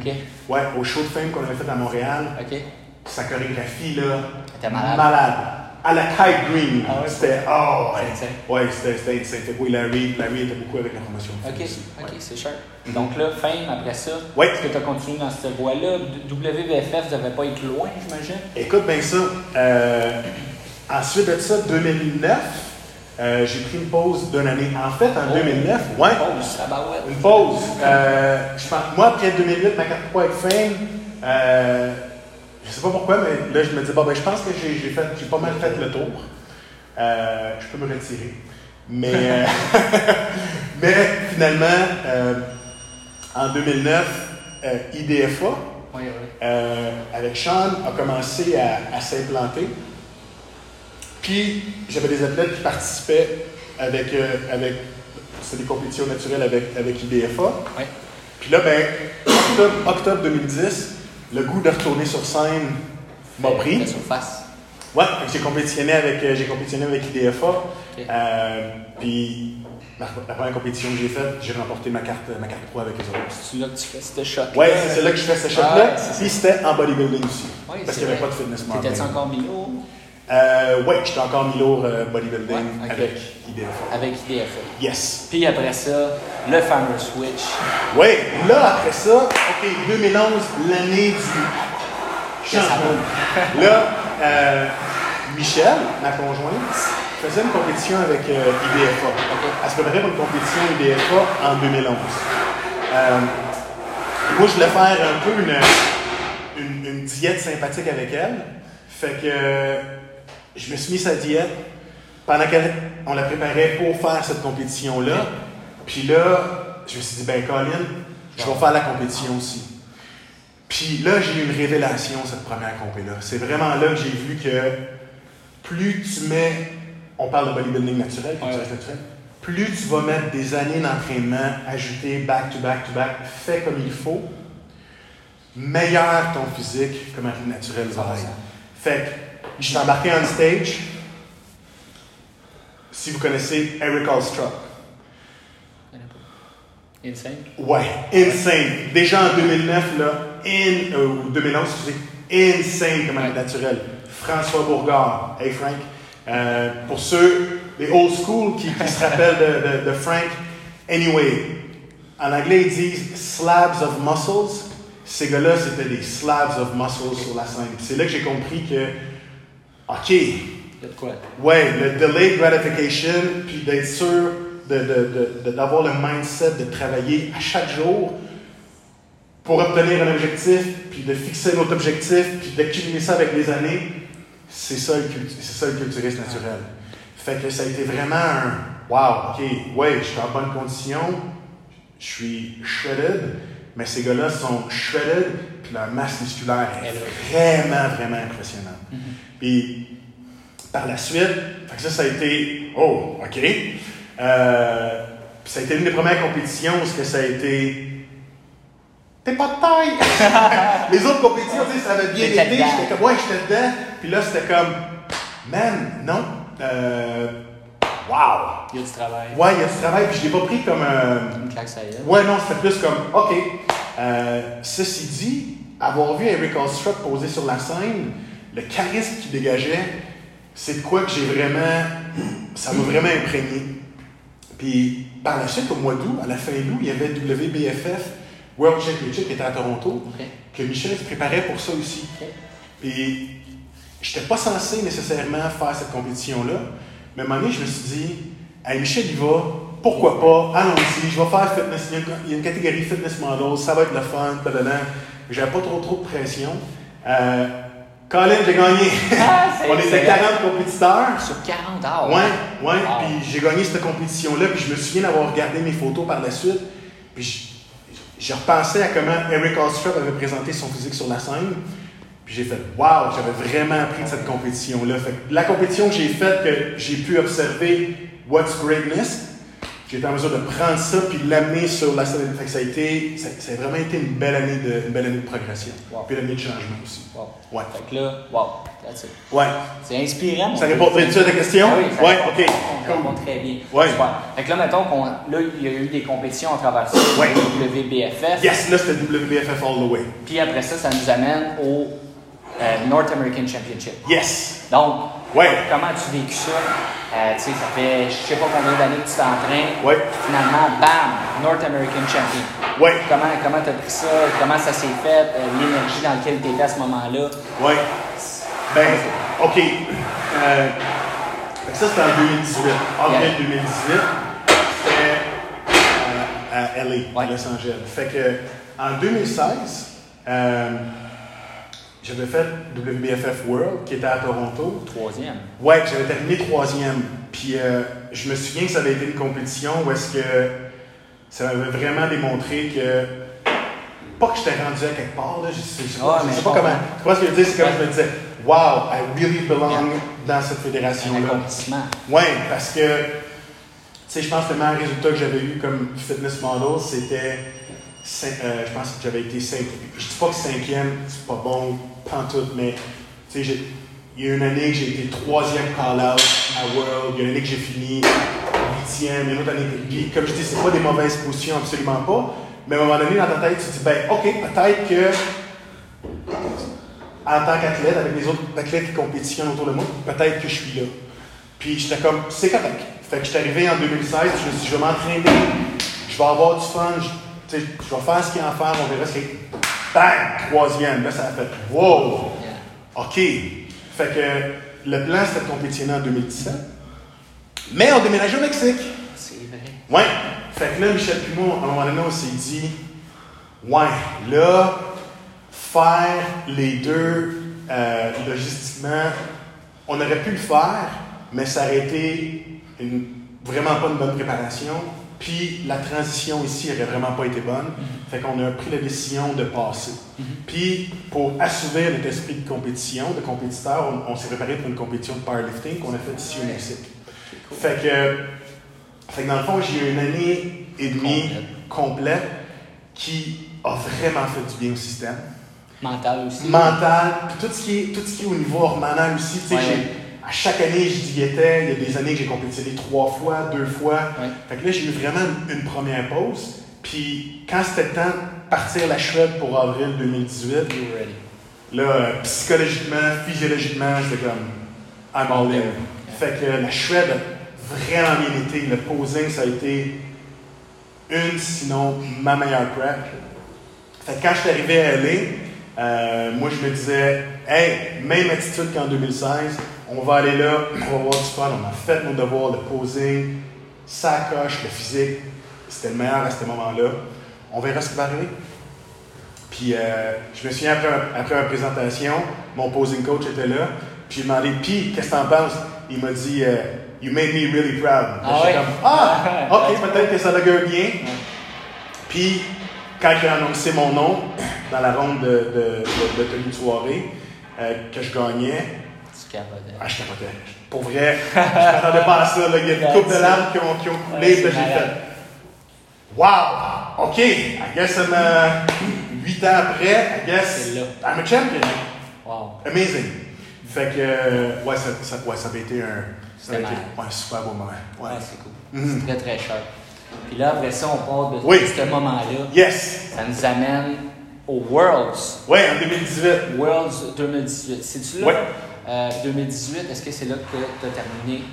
ouais, au show de Fame qu'on avait fait à Montréal. Sa chorégraphie là, T'es malade. À la Kite Green, Ah ouais, c'était, oh, ouais, insane. ouais, c'était, c'était, c'était, oui, Larry, Larry était beaucoup avec la promotion. OK, aussi. OK, Ouais. c'est cher. Donc là, Fame, après ça, Ouais. est-ce que tu as continué dans cette voie-là? WBFF, vous n'avez pas été loin, j'imagine? Écoute bien ça. Euh, ensuite de ça, 2009, euh, j'ai pris une pause d'une année. En fait, en Oh. 2009, ouais, une pause. Euh, je pense, moi, après 2008, ma carte avec Fame, euh, sais pas pourquoi, mais là, je me dis, bon, ben, je pense que j'ai, j'ai fait, j'ai pas mal fait le tour. Euh, je peux me retirer. Mais, euh, mais finalement, euh, en 2009, euh, IDFA, Oui, oui. avec Sean, a commencé à, à s'implanter. Puis, j'avais des athlètes qui participaient avec, avec c'est des compétitions naturelles avec, avec IDFA. Oui. Puis là, ben, octobre, octobre 2010, le goût de retourner sur scène m'a pris. fait surface. Ouais, j'ai compétitionné avec, euh, j'ai compétitionné avec IDFA. Euh, puis la, la première compétition que j'ai faite, j'ai remporté ma carte, ma carte pro avec les autres. C'est là que tu fais ce shot. Ouais, c'est là que je fais ce. Ouais, c'est puis c'était en bodybuilding aussi. Oui, parce qu'il n'y avait vrai. pas de fitness T'étais-tu modeling. encore Euh, ouais, j'étais encore mi-lourd euh, bodybuilding Ouais, avec IDFA. avec IDFA? Yes. Puis après ça, le fameux switch. Ouais, là, après ça, OK, 2011, l'année du changement. Là, euh, Michel, ma conjointe, faisait une compétition avec euh, IDFA. Elle se préparait pour une compétition IDFA en 2011. Euh, moi, je voulais faire un peu une, une, une diète sympathique avec elle. Fait que je me suis mis sa diète pendant qu'on la préparait pour faire cette compétition-là. Puis là, je me suis dit, ben Colin, je vais faire la compétition aussi. Puis là, j'ai eu une révélation cette première compé-là. C'est vraiment là que j'ai vu que plus tu mets, on parle de bodybuilding naturel, Ouais. culturiste naturel, plus tu vas mettre des années d'entraînement, ajouter back to back to back, fait comme il faut, meilleur ton physique comme athlète naturel va être. Fait que je suis embarqué on stage. Si vous connaissez Eric Alstrup. Insane. Ouais, insane. Déjà en 2009, là, in, euh, ou 2011, excusez, insane comme Ouais. naturel. François Bourgard. Hey Frank. Euh, pour ceux, les old school qui, qui se rappellent de, de- de Frank, anyway, en anglais ils disent slabs of muscles. Ces gars-là, c'était des slabs of muscles sur la scène. C'est là que j'ai compris que, OK, Il y a de quoi? Ouais, le delayed gratification, puis d'être sûr de- de- de- de- d'avoir le mindset de travailler à chaque jour pour obtenir un objectif, puis de fixer notre objectif, puis d'accumuler ça avec les années, c'est ça, ça le culturiste naturel. Fait que ça a été vraiment un wow, ok, ouais, je suis en bonne condition, je suis shredded, mais ces gars-là sont shredded, puis leur masse musculaire est vraiment, vraiment impressionnante. Puis par la suite, fait que ça, ça a été oh, ok. Euh, puis ça a été une des premières compétitions où que ça a été T'es pas de taille! Les autres compétitions, tu sais, ça avait bien été. J'étais comme, ouais, j'étais dedans. Puis là, c'était comme, man, non. Euh, wow! Il y a du travail. Ouais, il y a du travail, puis je l'ai pas pris comme un. Une claque, est. Ouais, non, c'était plus comme, OK. Euh, ceci dit, avoir vu Eric Alstrup poser sur la scène, le charisme qu'il dégageait, c'est de quoi que j'ai vraiment. Ça m'a vraiment imprégné. Puis par la suite, au mois d'août, à la fin d'août, il y avait WBFF World Championship qui était à Toronto, que Michel se préparait pour ça aussi. OK. Et je n'étais pas censé nécessairement faire cette compétition-là, mais à un moment donné, je me suis dit, hey, Michel y va, pourquoi pas, allons-y, je vais faire fitness, il y a une- catégorie fitness model, ça va être le fun, blablabla. J'avais pas trop trop de pression. Euh, Colin, j'ai gagné. Ah, On était excellent. 40 compétiteurs. Sur 40 heures. Ouais, ouais. Wow. Puis j'ai gagné cette compétition-là, puis je me souviens d'avoir regardé mes photos par la suite. Puis je- j'ai repensé à comment Eric Alstrup avait présenté son physique sur la scène. Puis j'ai fait Wow, j'avais vraiment appris de cette compétition-là. Fait que la compétition que j'ai faite, que j'ai pu observer What's Greatness, j'ai été en mesure de prendre ça puis de l'amener sur la scène. Fait que ça a été, ça, ça a vraiment été une belle année de, une belle année de progression. Wow. Puis une année de changement aussi. Wow. Ouais. Fait que là, wow, that's it. Ouais. C'est inspirant. Ça répond-tu à ta question? Ah oui, ça Ouais, ok. Ça répond très bien. Ouais. Super. Fait que là, mettons qu'on. Là, il y a eu des compétitions à travers ça. Ouais. WBFF. Yes, là c'était WBFF all the way. Puis après ça, ça nous amène au euh, North American Championship. Yes. Donc, Ouais. comment as-tu vécu ça? Euh, tu sais, ça fait je sais pas combien d'années que tu t'entraînes. Ouais. Finalement, bam, North American Champion. Ouais. Comment comment t'as pris ça? Comment ça s'est fait? Euh, L'énergie dans laquelle tu étais à ce moment-là? Ouais. Ben, OK. Ça, c'était en 2018. Avril Yeah. 2018. C'était à LA, Ouais. Los Angeles. Fait que, en 2016, euh, j'avais fait WBFF World, qui était à Toronto. Troisième. Ouais, j'avais terminé troisième. Puis euh, je me souviens que ça avait été une compétition où est-ce que ça m'avait vraiment démontré que. Pas que j'étais rendu à quelque part, là, je sais, je sais pas, Ah, je mais sais je pas comment. Tu vois ce que je veux dire? C'est comme Ouais. je me disais, wow, I really belong dans cette Un fédération-là. Oui, parce que, tu sais, je pense que le meilleur résultat que j'avais eu comme fitness model, c'était, euh, je pense que j'avais été cinq. Je dis pas que cinquième, c'est pas bon, pantoute, mais, tu sais, il y a une année que j'ai été troisième call-out à World, il y a une année que j'ai fini huitième, une autre année comme je dis, c'est pas des mauvaises positions, absolument pas, mais à un moment donné, dans ta tête, tu te dis, ben, ok, peut-être que, en tant qu'athlète, avec les autres athlètes qui compétitionnent autour de moi, peut-être que je suis là. Puis j'étais comme, c'est correct. Fait que je suis arrivé en 2016, je me suis dit, je vais m'entraîner, je vais avoir du fun, je, je vais faire ce qu'il y a à faire, on verra ce qu'il y a. Bang! Troisième. Là, ça a fait, wow! OK. Fait que le plan, c'était de compétitionner en 2017. Mais on déménageait au Mexique. C'est vrai. Ouais. Fait que là, Michel Pimot, à un moment donné, on s'est dit, ouais, là, faire les deux euh, logistiquement, on aurait pu le faire, mais ça aurait été une- vraiment pas une bonne préparation. Puis la transition ici n'aurait vraiment pas été bonne. Fait qu'on a pris la décision de passer. Puis pour assouvir notre esprit de compétition, de compétiteur, on, on s'est préparé pour une compétition de powerlifting qu'on a faite ici au Mexique. Fait que, fait que dans le fond, j'ai eu une année et demie complète qui a vraiment fait du bien au système. Mental aussi. Mental, puis tout ce qui est, tout ce qui est au niveau hormonal aussi. Tu sais, ouais. À chaque année, je diétais. Il y a des années que j'ai compétitionné trois fois, deux fois. Fait que là, j'ai eu vraiment une, première pause. Puis quand c'était le temps de partir la chouette pour avril 2018, You're ready. Là, euh, psychologiquement, physiologiquement, j'étais comme I'm all in. Fait que la Shred a vraiment bien été. Le posing, ça a été une, sinon ma meilleure prep. Fait que quand je suis arrivé à LA, euh, moi je me disais, hey, même attitude qu'en 2016, on va aller là, on va avoir du fun, on a fait nos devoirs, le posing, ça coche, le physique, c'était le meilleur à ce moment-là. On verra ce qui va arriver. Puis euh, je me souviens après, après ma présentation, mon posing coach était là. Puis j'ai demandé, puis qu'est-ce que t'en penses? Il m'a dit, euh, You made me really proud. Ah ouais? comme, ah, ok, peut-être que ça l'augure bien. Puis quand il a annoncé mon nom dans la ronde de, de, de- de tenue de soirée, euh, que je gagnais, capotais. ah, je capotais. Pour vrai, je m'attendais pas à ça. là. Il y a une couple de larmes qui ont, qui ont coulé. J'ai fait Wow! OK, I guess I'm uh, huit ans après, I guess. I'm a champion. Wow. Amazing. Fait que, euh, ouais, ça, ça, ouais, ça avait été un, ça avait été- ouais, super beau moment. Ouais. Ah, c'est cool. Mhm. C'est très, très cher. Puis là, après ça, on part de Oui. ce moment-là. Yes! Ça nous amène aux Worlds. Ouais, en 2018. Worlds 2018. C'est-tu là? Ouais. Euh, 2018, est-ce que c'est là que tu as terminé?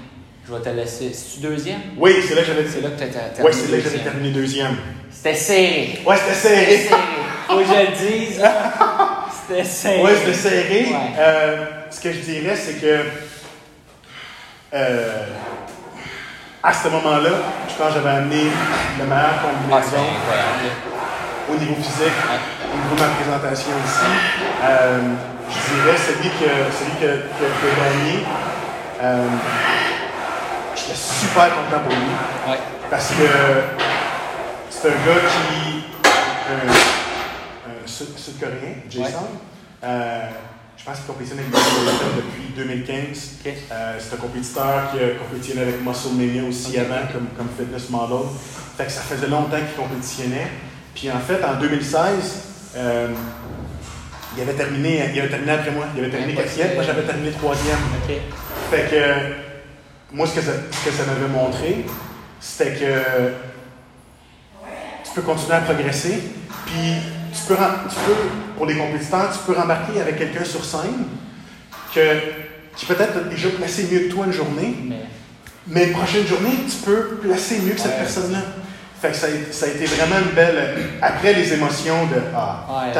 Je vais te laisser. C'est-tu deuxième? Oui, c'est là que j'avais C'est là que tu as terminé. Ouais, c'est là que j'avais terminé deuxième. C'était serré. Ouais, c'était C'était serré. serré. Faut que je le dise. C'était serré. Ouais, c'était serré. Ouais. Euh, ce que je dirais, c'est que euh, à ce moment-là, je pense que j'avais amené Ah, c'est combinaison incroyable. au niveau physique, au niveau de ma présentation ici. Euh, je dirais celui, que, celui que, que, gagné. Euh, J'étais super content pour lui. Ouais. Parce que c'est un gars qui. Un, un Sud- Sud-Coréen, Jason. Euh, je pense qu'il compétitionne avec les depuis 2015. Ok. Euh, c'est un compétiteur qui a compétitionné avec Muscle Mania aussi avant, comme, comme fitness model. Fait que ça faisait longtemps qu'il compétitionnait. Puis en fait, en 2016, euh, il avait terminé, il avait terminé après moi. Il avait terminé quatrième, moi j'avais terminé troisième. OK. Fait que moi, ce que ça, ce que ça m'avait montré, c'était que tu peux continuer à progresser, puis tu peux, tu peux, pour les compétiteurs, tu peux rembarquer avec quelqu'un sur scène que, qui peut-être déjà placé mieux que toi une journée, Mais mais une prochaine journée, tu peux placer mieux que cette Ouais. personne-là. Fait que ça a, ça a été vraiment une belle. Après les émotions de Ah, Ouais. ouais.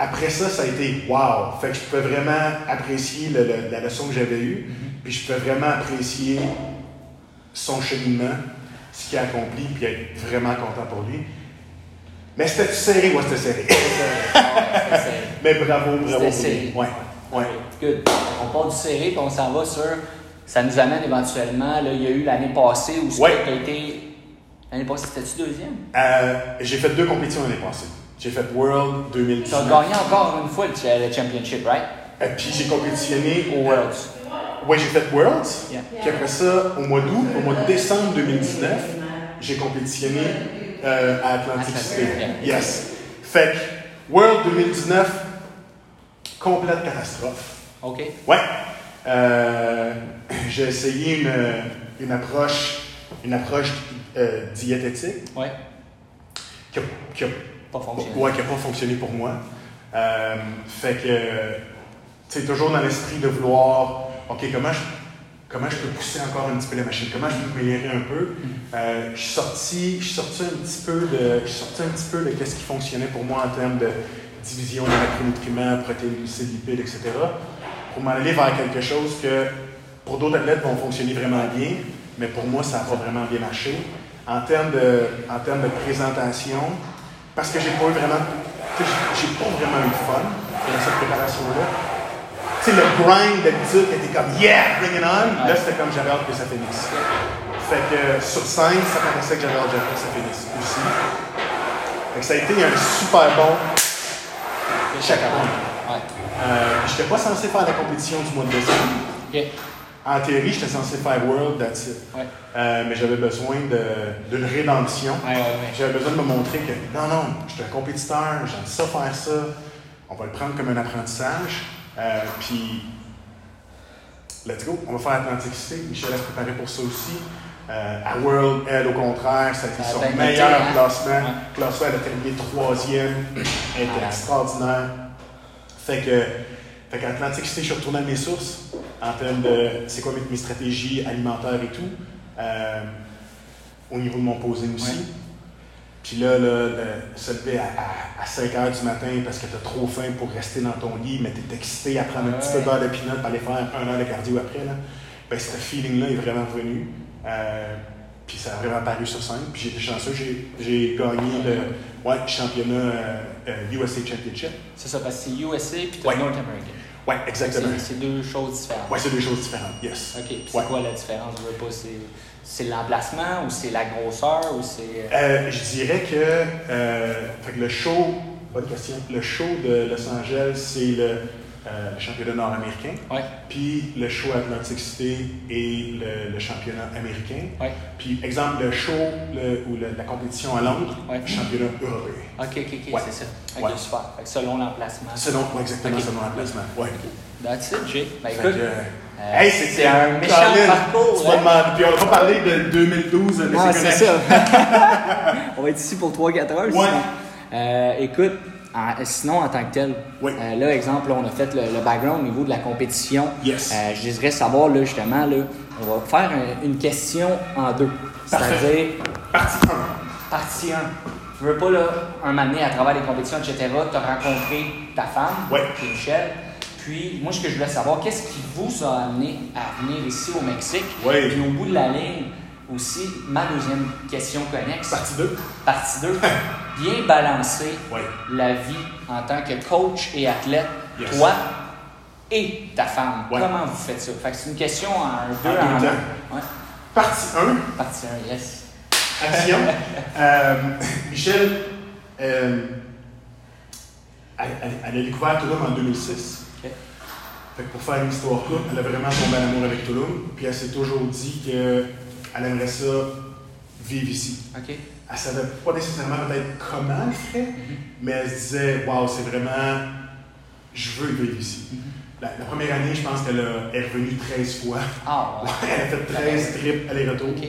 Après ça, ça a été wow. Fait que je peux vraiment apprécier le- le- la leçon que j'avais eue, puis je peux vraiment apprécier son cheminement, ce qu'il a accompli, puis être vraiment content pour lui. Mais c'était serré, ouais, c'était serré. C'était serré. Mais bravo, bravo. C'était serré. Ouais, ouais. Good. On part du serré, puis on s'en va sur. Ça nous amène éventuellement. Là, il y a eu l'année passée où tu Ouais. as été. L'année passée, c'était-tu deuxième? Euh, j'ai fait deux compétitions l'année passée. J'ai fait World Tu as 2019. gagné encore une fois le, le championship, right? Et puis j'ai compétitionné Au Worlds. Oui, j'ai fait Worlds. Yeah. Puis après ça, au mois d'août, au mois de décembre 2019, j'ai compétitionné euh, à Atlantic Atlantic, City. yeah. Yes. Fait que World 2019, complète catastrophe. OK. Ouais. Euh, j'ai essayé une, une approche, une approche euh, diététique Ouais. qui a, qui a Pas fonctionné. Ouais, qui n'a pas fonctionné pour moi. Euh, fait que, tu sais, toujours dans l'esprit de vouloir, OK, comment je, comment je peux pousser encore un petit peu la machine? Comment je peux m'améliorer un peu? Euh, je suis sorti, je suis sorti un petit peu de, je suis sorti un petit peu de qu'est-ce qui fonctionnait pour moi en termes de division des macronutriments, protéines, glucides, lipides, etc. Pour m'en aller vers quelque chose que, pour d'autres athlètes, vont fonctionner vraiment bien, mais pour moi, ça n'a pas vraiment bien marché. En termes de, en termes de présentation, parce que j'ai pas eu vraiment. J'ai pas vraiment eu de fun dans cette préparation-là. Tu sais, le grind d'habitude était comme Yeah, bring it on. Là, c'était comme j'avais hâte que ça finisse. Fait que sur scène, ça paraissait que j'avais hâte que ça finisse aussi. Fait que ça a été un super bon chaque année. Ouais. Euh, j'étais pas censé faire la compétition du mois de décembre. En théorie, j'étais censé faire World, that's it. Ouais. Euh, mais j'avais besoin d'une rédemption. Ouais, ouais, ouais. J'avais besoin de me montrer que non, non, je suis un compétiteur, j'aime ça faire ça. On va le prendre comme un apprentissage. Euh, puis, let's go, on va faire Atlantic City. Michel a se préparé pour ça aussi. Euh, à World, elle, au contraire, ça a été son meilleur hein? classement. Classement, elle a terminé troisième. Elle était Malade. extraordinaire. Fait que, fait qu'Atlantic City, je suis retourné à mes sources en termes de c'est quoi mes, mes stratégies alimentaires et tout. Euh, au niveau de mon posing aussi. Ouais. Puis là, là, le- se lever à, à, 5 heures du matin parce que tu as trop faim pour rester dans ton lit, mais tu es excité à prendre un petit peu d'heure de peanut pour aller faire un heure de cardio après. Là. Ben, ce feeling-là est vraiment revenu. Euh, puis ça a vraiment paru sur scène. Puis j'étais chanceux, j'ai, j'ai gagné le ouais, championnat euh, euh, USA Championship. C'est ça, parce que c'est USA puis t'as Ouais. North American. Ouais, exactement. C'est- deux choses différentes. Ouais, c'est deux choses différentes, yes. OK. Puis Ouais. c'est quoi la différence? Je veux pas, c'est, c'est l'emplacement ou c'est la grosseur ou c'est. Euh, je dirais que, euh, fait que le show, bonne question, le show de Los Angeles, c'est le, euh, le championnat nord-américain. Ouais. Puis le show Atlantic City est le, le championnat américain. Ouais. Puis, exemple, le show le- ou le- la compétition à Londres, Ouais. championnat européen. OK, OK, OK, Ouais. c'est ça. OK, Ouais. super. Fait que selon l'emplacement. Selon, ouais, exactement, selon l'emplacement. Ouais. That's it, Jay. Ben écoute, que, euh, hey, c'est un méchant Colin, parcours. Tu vas hein? Puis on va parler de 2012, mais Ah, c'est ça. On va être ici pour 3-4 heures. Ouais. Euh, écoute, en- sinon en tant que tel, Oui. euh, là, exemple, là, on a fait le, le background au niveau de la compétition. Yes. Euh, je désirais savoir, là, justement, là, on va faire un- une question en deux. C'est-à-dire, Partie 1. partie 1. Je veux pas, là, un donné, à travers les compétitions, etc., tu as rencontré ta femme, est Michel. Puis, moi, ce que je voulais savoir, qu'est-ce qui vous a amené à venir ici au Mexique? Puis, au bout de la ligne, aussi, ma deuxième question connexe, Partie 2. partie 2, bien balancer Ouais. la vie en tant que coach et athlète, Yes. toi et ta femme. Ouais. Comment vous faites ça? Fait que c'est une question en deux, En en deux. Ouais. Partie 1. Partie 1, yes. Action. Euh, Michel, euh, elle, elle- elle a découvert Tulum en 2006. Ok. Fait que pour faire une histoire courte, elle a vraiment tombé en amour avec Tulum. Puis elle s'est toujours dit qu'elle aimerait ça vivre ici. OK? Elle savait pas nécessairement peut-être comment elle ferait, mais elle se disait Waouh, c'est vraiment. Je veux vivre ici. La, la première année, je pense qu'elle elle est revenue 13 fois. Ouais. elle a fait 13 trips aller-retour. OK.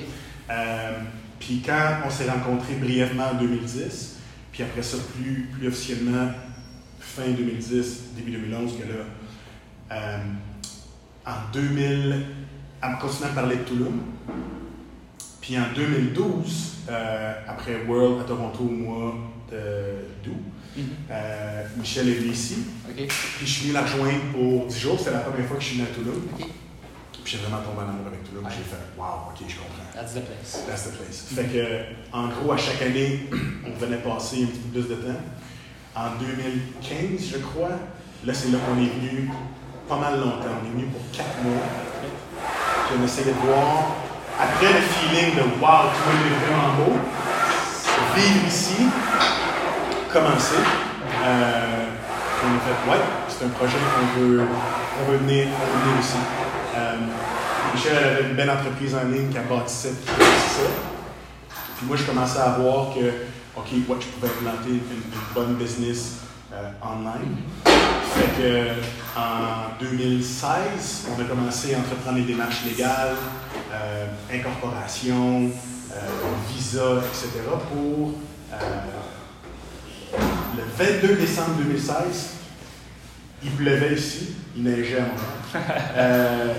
Euh, puis quand on s'est rencontrés brièvement en 2010, puis après ça, plus, plus officiellement, fin 2010, début 2011, que là, euh, en 2000, elle me continue à parler de Tulum. Puis en 2012, euh, après World à Toronto au mois d'août, Mhm. euh, Michel est venu ici. Puis je suis venu la rejoindre pour 10 jours. C'était la première fois que je suis venu à. OK. Puis j'ai vraiment tombé en amour avec. Puis j'ai fait, wow, ok, je comprends. That's the place. That's the place. Fait que, en gros, à chaque année, on venait passer un petit peu plus de temps. En 2015, je crois, là, c'est là qu'on est venu pas mal longtemps. On est venu pour quatre mois. Puis on essayait de voir, après le feeling de wow, tout est vraiment beau, vivre ici, commencer. Euh, on a fait, ouais, c'est un projet qu'on veut, veut, venir, aussi. Euh, Michel avait une belle entreprise en ligne qui a bâti ça. Puis moi, je commençais à voir que, OK, ouais, je pouvais implanter une, une bonne business euh, online. Fait que, en 2016, on a commencé à entreprendre les démarches légales, euh, incorporation, euh, visa, etc. pour euh, le 22 décembre 2016. Il pleuvait ici, il neigeait à Montréal. Euh,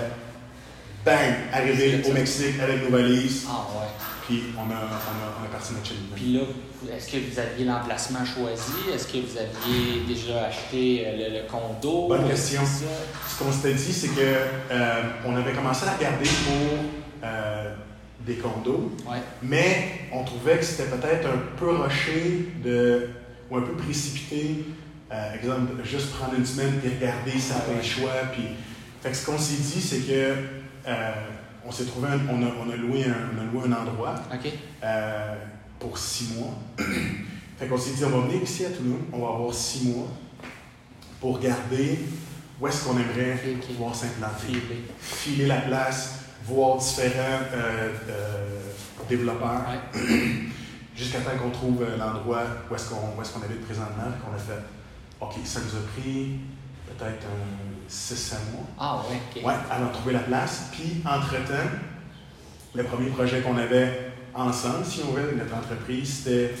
bang, arrivé au Mexique avec nos valises, Ah ouais. Puis on a, on a, on a parti notre. Puis là, est-ce que vous aviez l'emplacement choisi? Est-ce que vous aviez déjà acheté euh, le, le condo? Bonne question. Ce qu'on s'était dit, c'est que euh, on avait commencé à regarder pour euh, des condos, Ouais. mais on trouvait que c'était peut-être un peu rushé de, ou un peu précipité. Euh, exemple, juste prendre une semaine et regarder fait le choix. Puis, fait que ce qu'on s'est dit, c'est que on s'est trouvé, un- on, a, on, a loué un, on a loué un endroit euh, pour six mois. fait qu'on s'est dit, on va venir ici à Toulouse, on va avoir six mois pour regarder où est-ce qu'on aimerait pouvoir s'implanter. Filer. Filer la place, voir différents euh, euh, développeurs, Ouais. jusqu'à temps qu'on trouve l'endroit où est-ce qu'on où est-ce qu'on habite présentement. Qu'on a fait, OK, ça nous a pris peut-être 6-7 mois. Ah ouais, OK. Ouais, avant de trouver la place. Puis, entre-temps, le premier projet qu'on avait ensemble, si on veut, notre entreprise, c'était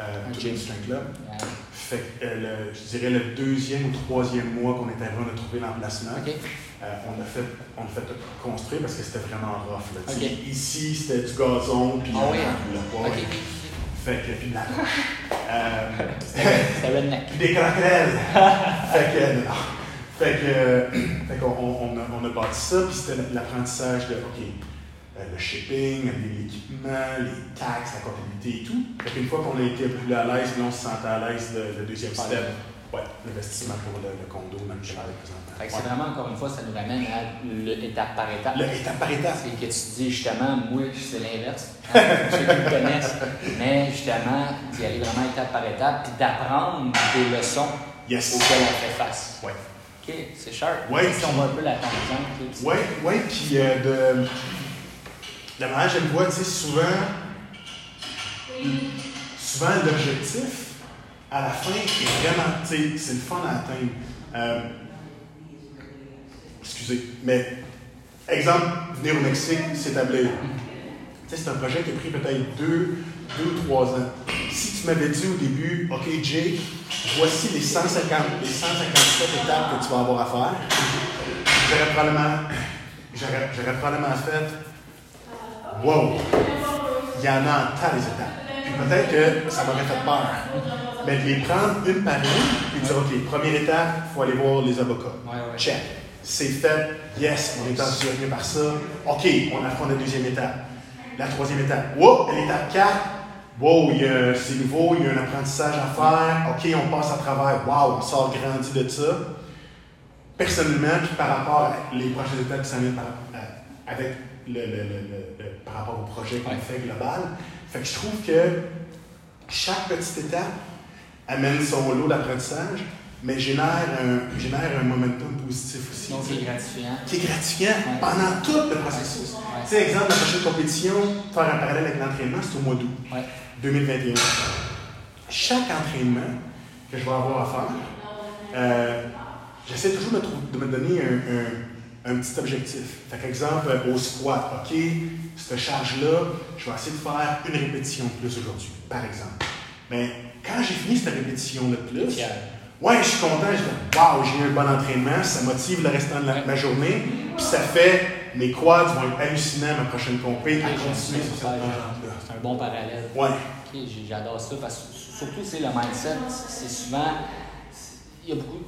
euh, gym. Strength Club. Ouais. Fait que, euh, le- je dirais le deuxième ou troisième mois qu'on était arrivé, on a trouvé l'emplacement. OK. Euh, on a fait, on a fait construire parce que c'était vraiment rough. Là. Ici, c'était du gazon, puis Ah euh, OK. ouais. Fait que, puis de la roche. C'était redneck. puis des croquerelles. fait que, non. Fait que, euh, fait qu'on on, on a, on a bâti ça, puis c'était l'apprentissage de, OK, euh, le shipping, l'équipement, les taxes, la comptabilité et tout. Fait qu'une fois qu'on a été un peu plus à l'aise, on se sentait à l'aise le deuxième step. Ouais, l'investissement pour le, le condo, même que j'avais présentement. Fait que c'est Ouais. vraiment, encore une fois, ça nous ramène à l'étape par étape. Le étape par étape. C'est que tu dis justement, moi, c'est l'inverse. hein, ceux qui me connaissent. Mais justement, d'y aller vraiment étape par étape, puis d'apprendre des leçons Yes. auxquelles on fait face. Ouais. OK, c'est sharp. Ouais, si on voit un peu la tangente. Oui, oui, puis euh, de. La manière je le vois, tu sais, souvent. Souvent, l'objectif, à la fin, est vraiment. Tu sais, c'est le fun à atteindre. Euh, excusez, mais. Exemple, venir au Mexique, s'établir. Tu sais, c'est un projet qui a pris peut-être deux, deux ou trois ans. Si tu m'avais dit au début, OK, Jake, voici les 150, les 157 étapes que tu vas avoir à faire, j'aurais probablement, j'aurais, probablement fait, wow, il y en a en tas les étapes. Puis peut-être que ça m'aurait fait peur. Mais de les prendre une par une, puis de dire, OK, première étape, il faut aller voir les avocats. Check. C'est fait. Yes, on est enthousiasmé par ça. OK, on affronte la deuxième étape. La troisième étape. Wow, l'étape 4. Wow, c'est nouveau, il y a un apprentissage à faire. OK, on passe à travers. Wow, on sort grandi de ça. Personnellement, puis par rapport à les prochaines étapes qui s'en viennent par, à- avec le, le- le- par rapport au projet qu'on fait global. Fait que je trouve que chaque petite étape amène son lot d'apprentissage, mais génère un, génère un momentum positif aussi. Donc, tu sais, c'est gratifiant. qui est gratifiant Ouais. pendant tout le processus. Ouais. Tu sais, exemple, la prochaine compétition, faire un parallèle avec l'entraînement, c'est au mois d'août Ouais. 2021. Chaque entraînement que je vais avoir à faire, euh, j'essaie toujours de, me donner un, un- un petit objectif. Fait qu'exemple, euh, au squat, OK, cette charge-là, je vais essayer de faire une répétition de plus aujourd'hui, par exemple. Mais quand j'ai fini cette répétition-là de plus. Ouais, je suis content. Je dis, waouh, j'ai eu un bon entraînement. Ça motive le restant de la- ma journée. Puis ça fait, mes quads vont être hallucinants à ma prochaine compé à continuer sur cette. C'est un bon parallèle. Ouais. J'adore ça parce que surtout, c'est le mindset. C'est souvent. Il y a beaucoup,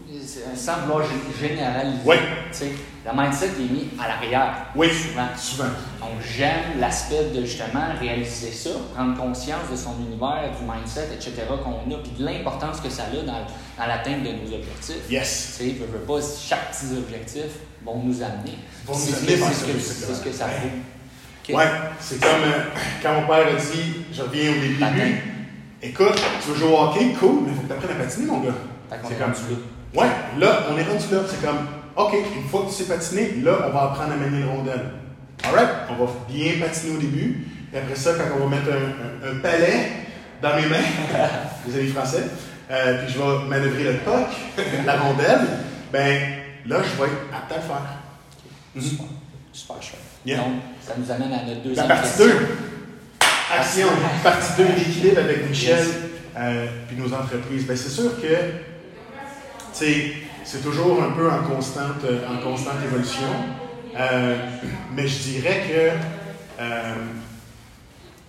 sans vouloir généraliser, Oui. tu sais, le mindset est mis à l'arrière. Oui, souvent. souvent. Donc, j'aime l'aspect de justement réaliser ça, prendre conscience de son univers, du mindset, etc. qu'on a, puis de l'importance que ça a dans, dans l'atteinte de nos objectifs. Yes. Tu sais, veux, veux pas, chaque petit objectif vont nous amener. Vont nous C'est c'est ce ce c'est ce que ça vaut. Ok. Ouais, c'est comme euh, quand mon père a dit, je reviens au début, écoute, tu veux jouer au hockey, cool, mais il faut que tu apprennes à patiner, mon gars. C'est est comme là. Ouais, là, on est rendu là. C'est comme, OK, une fois que tu sais patiner, là, on va apprendre à manier le rondelle. Alright, on va bien patiner au début. Et après ça, quand on va mettre un, un- un palais dans mes mains, les amis français, euh, puis je vais manœuvrer le puck, la rondelle, ben là, je vais être apte à le faire. Mhm. Super, super chouette. Yeah. Donc, ça nous amène à notre La deuxième partie question. 2. Action. Partie 2, l'équilibre avec Michel, Yes. euh, puis nos entreprises. Ben, c'est sûr que tu c'est toujours un peu en constante, euh, en constante évolution. Euh, mais je dirais que euh,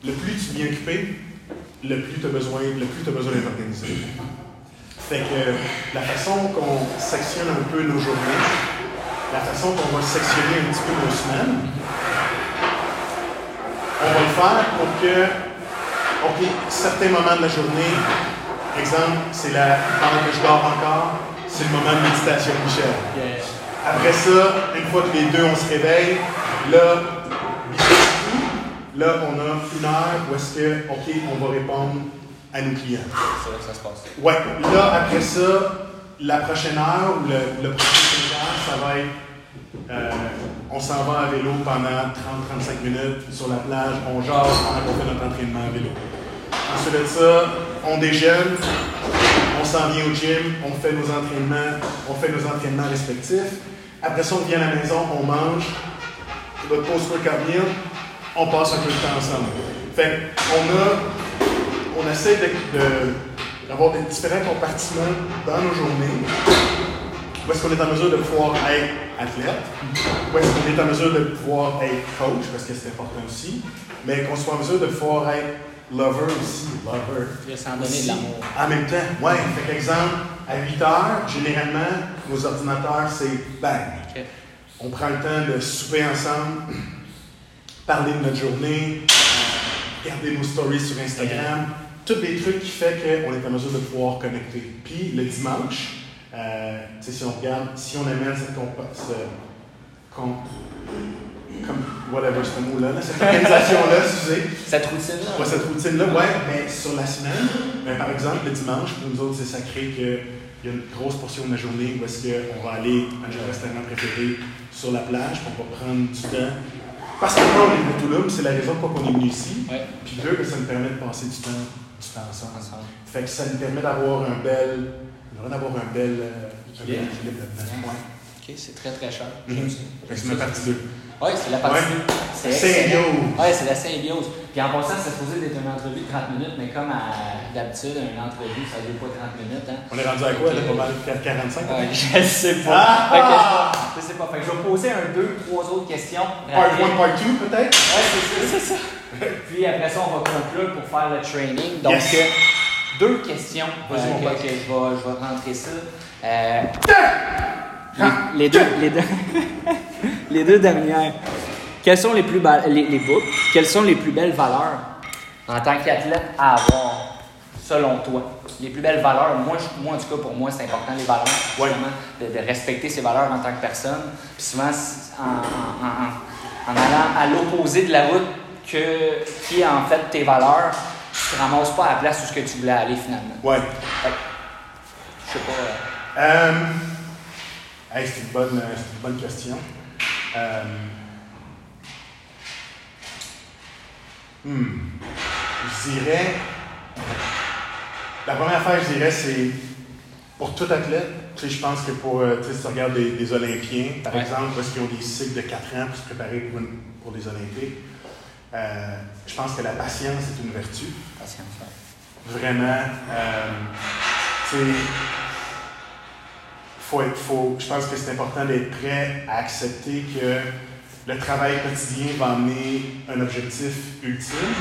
le plus tu viens occupé, le plus tu as besoin, le plus tu as besoin d'être organisé. Que la façon qu'on sectionne un peu nos journées, la façon qu'on va sectionner un petit peu nos semaines, on va le faire pour que, OK, certains moments de la journée, exemple, c'est la, pendant que je dors encore, c'est le moment de méditation Michel. Yeah. Après ça, une fois que les deux on se réveille, là, là on a une heure où est-ce que, OK, on va répondre à nos clients. C'est là que ça se passe. Ouais, là après ça, la prochaine heure ou le, le prochain 5 heures, ça va être, euh, on s'en va à vélo pendant 30-35 minutes sur la plage, on jase pendant qu'on fait notre entraînement à vélo. Ensuite de ça, on déjeune, on s'en vient au gym, on fait nos entraînements, on fait nos entraînements respectifs. Après ça, on vient à la maison, on mange, notre post-workout meal, on passe un peu de temps ensemble. Fait on a, on essaie de- de- d'avoir des différents compartiments dans nos journées. Où est-ce qu'on est en mesure de pouvoir être athlète? Où est-ce qu'on est en mesure de pouvoir être coach, parce que c'est important aussi, mais qu'on soit en mesure de pouvoir être lover aussi, lover. Puis s'en donner de l'amour. En même temps, ouais. Fait qu'exemple, à 8 heures, généralement, nos ordinateurs, c'est bang. On prend le temps de souper ensemble, parler de notre journée, regarder nos stories sur Instagram, tous des trucs qui fait qu'on est en mesure de pouvoir connecter. Puis le dimanche, euh, si on regarde, si on amène cette compa- ce- com- comme whatever ce mot-là, là, cette organisation-là, excusez, Cette routine-là. Ouais, cette routine-là, ouais, mais sur la semaine, ben, par exemple, le dimanche, pour nous autres, c'est sacré qu'il y a une grosse portion de la journée où est-ce qu'on va aller à notre restaurant préféré sur la plage, puis on va prendre du temps. Parce que un, on est de Toulouse, c'est la raison pourquoi on est venu ici. Ouais. Puis deux, ben, ça nous permet de passer du temps, du temps ensemble. Ensemble. Fait que ça nous permet d'avoir un bel, d'avoir un bel, euh, un bel Équilibre. là-dedans. Ouais. Ok, c'est très très cher. Que c'est ma partie 2. Oui, c'est la partie Ouais. Symbiose. Oui, c'est la symbiose. Puis en passant, c'est supposé d'être une entrevue de 30 minutes, mais comme d'habitude, une entrevue, ça dure pas 30 minutes. Hein. On est rendu à quoi, là, pas mal 4,45? Ouais, je sais pas. Ah! Fait que je, je sais pas. Fait que je vais poser un, deux, trois autres questions. Part rapides. 1, part 2, peut-être? Ouais, c'est ça. Puis après ça, on va conclure pour faire le training. Donc, Yes. euh, deux questions euh, que, que je, vais, je vais rentrer ça. Euh, les, les deux, les, deux, les deux dernières. Quelles sont les plus les, quelles sont les plus belles valeurs? En tant qu'athlète à avoir, selon toi? Les plus belles valeurs, moi, je- moi en tout cas, pour moi, c'est important, les valeurs, Ouais. de, de respecter ces valeurs en tant que personne. Puis souvent, en, en- en- en allant à l'opposé de la route que, qui est en fait tes valeurs, tu te ramasses pas à la place où ce que tu voulais aller finalement. Ouais. Fait je sais pas. euh, Euh, hey, c'est une, bonne, euh, c'est une bonne question. Euh, hmm, je dirais. La première affaire, je dirais, c'est pour tout athlète. Tu sais, je pense que pour, euh, tu sais, si tu regardes des, des Olympiens, par Ouais. exemple, parce qu'ils ont des cycles de 4 ans pour se préparer pour, une- pour les Olympiques, euh, je pense que la patience est une vertu. patience. Vraiment, euh, tu sais, faut être, faut, je pense que c'est important d'être prêt à accepter que le travail quotidien va amener un objectif ultime,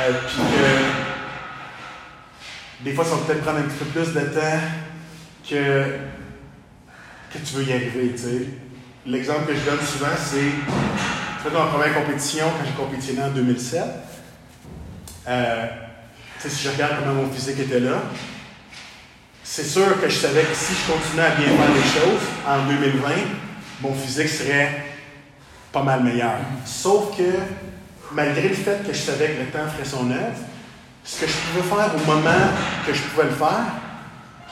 euh, puis que des fois, ça va peut-être prendre un petit peu plus de temps que, que tu veux y arriver. L'exemple que je donne souvent, c'est dans ma première compétition, quand j'ai compétitionné en 2007, euh, si je regarde comment mon physique était là, c'est sûr que je savais que si je continuais à bien faire les choses en 2020, mon physique serait pas mal meilleur. Sauf que, malgré le fait que je savais que le temps ferait son œuvre, ce que je pouvais faire au moment que je pouvais le faire,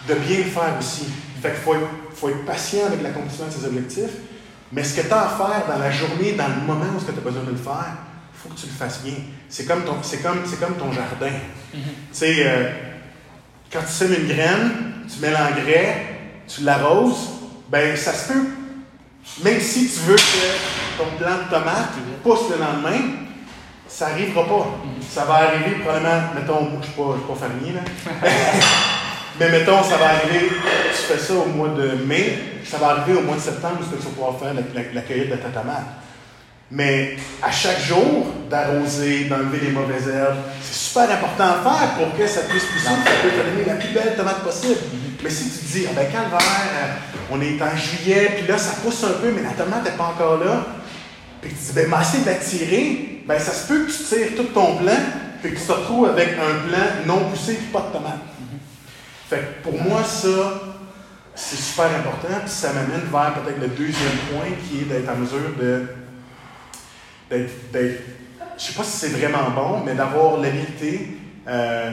de bien le faire aussi. Fait qu'il faut, être- faut être patient avec l'accomplissement de ses objectifs, mais ce que tu as à faire dans la journée, dans le moment où tu as besoin de le faire, il faut que tu le fasses bien. C'est comme ton, c'est comme, c'est comme ton jardin. Tu sais, euh, quand tu sèmes une graine, tu mets l'engrais, tu l'arroses, ben ça se peut. Même si tu veux que ton plant de tomate pousse le lendemain, ça n'arrivera pas. Ça va arriver probablement, mettons, je ne suis pas, pas là. Mais mettons, ça va arriver, tu fais ça au mois de mai, ça va arriver au mois de septembre où tu vas pouvoir faire la cueillette de ta tomate. Mais à chaque jour, d'arroser, d'enlever les mauvaises herbes, c'est super important à faire pour que ça puisse pousser, ça peut te donner la plus belle tomate possible. Mais si tu te dis, ah ben calvaire, euh, on est en juillet, puis là ça pousse un peu, mais la tomate n'est pas encore là, puis tu dis, ben mais essaie de la tirer, ben ça se peut que tu tires tout ton plan, puis que tu te retrouves avec un plan non poussé, puis pas de tomate. Fait que pour moi, ça, c'est super important, puis ça m'amène vers peut-être le deuxième point qui est d'être en mesure de. D'être. je sais pas si c'est vraiment bon, mais d'avoir l'habilité euh,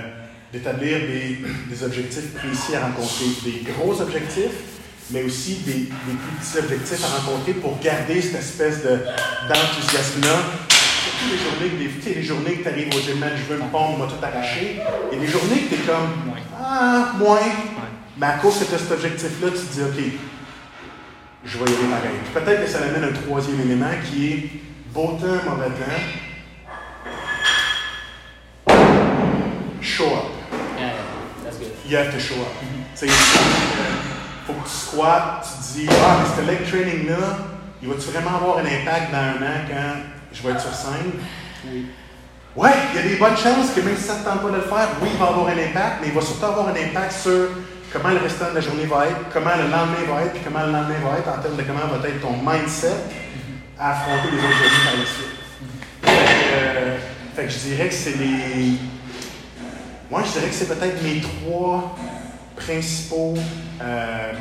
d'établir des, objectifs précis à rencontrer, des gros objectifs, mais aussi des, plus petits objectifs à rencontrer pour garder cette espèce de, d'enthousiasme-là. Surtout les journées, que tu les journées que tu arrives au gym, je veux une pompe, on m'a tout arraché. Et les journées que tu es comme, ah, moins. Mais à cause as cet objectif-là, tu te dis, OK, je vais y aller pareil. Peut-être que ça amène un troisième élément qui est beau temps, mauvais temps. Show up. Yeah, that's good. You have to show up. Tu sais, euh, faut que tu squats, tu te dis, ah, mais ce leg training-là, il va-tu vraiment avoir un impact dans un an quand je vais être sur scène? Oui. Ouais, il y a des bonnes chances que même si ça ne te tente pas de le faire, oui, il va avoir un impact, mais il va surtout avoir un impact sur comment le restant de la journée va être, comment le lendemain va être, puis comment le lendemain va être en termes de comment va être ton mindset à affronter les autres journées par la suite. Fait que, euh, fait que je dirais que c'est les. Moi, je dirais que c'est peut-être mes trois principaux. euh,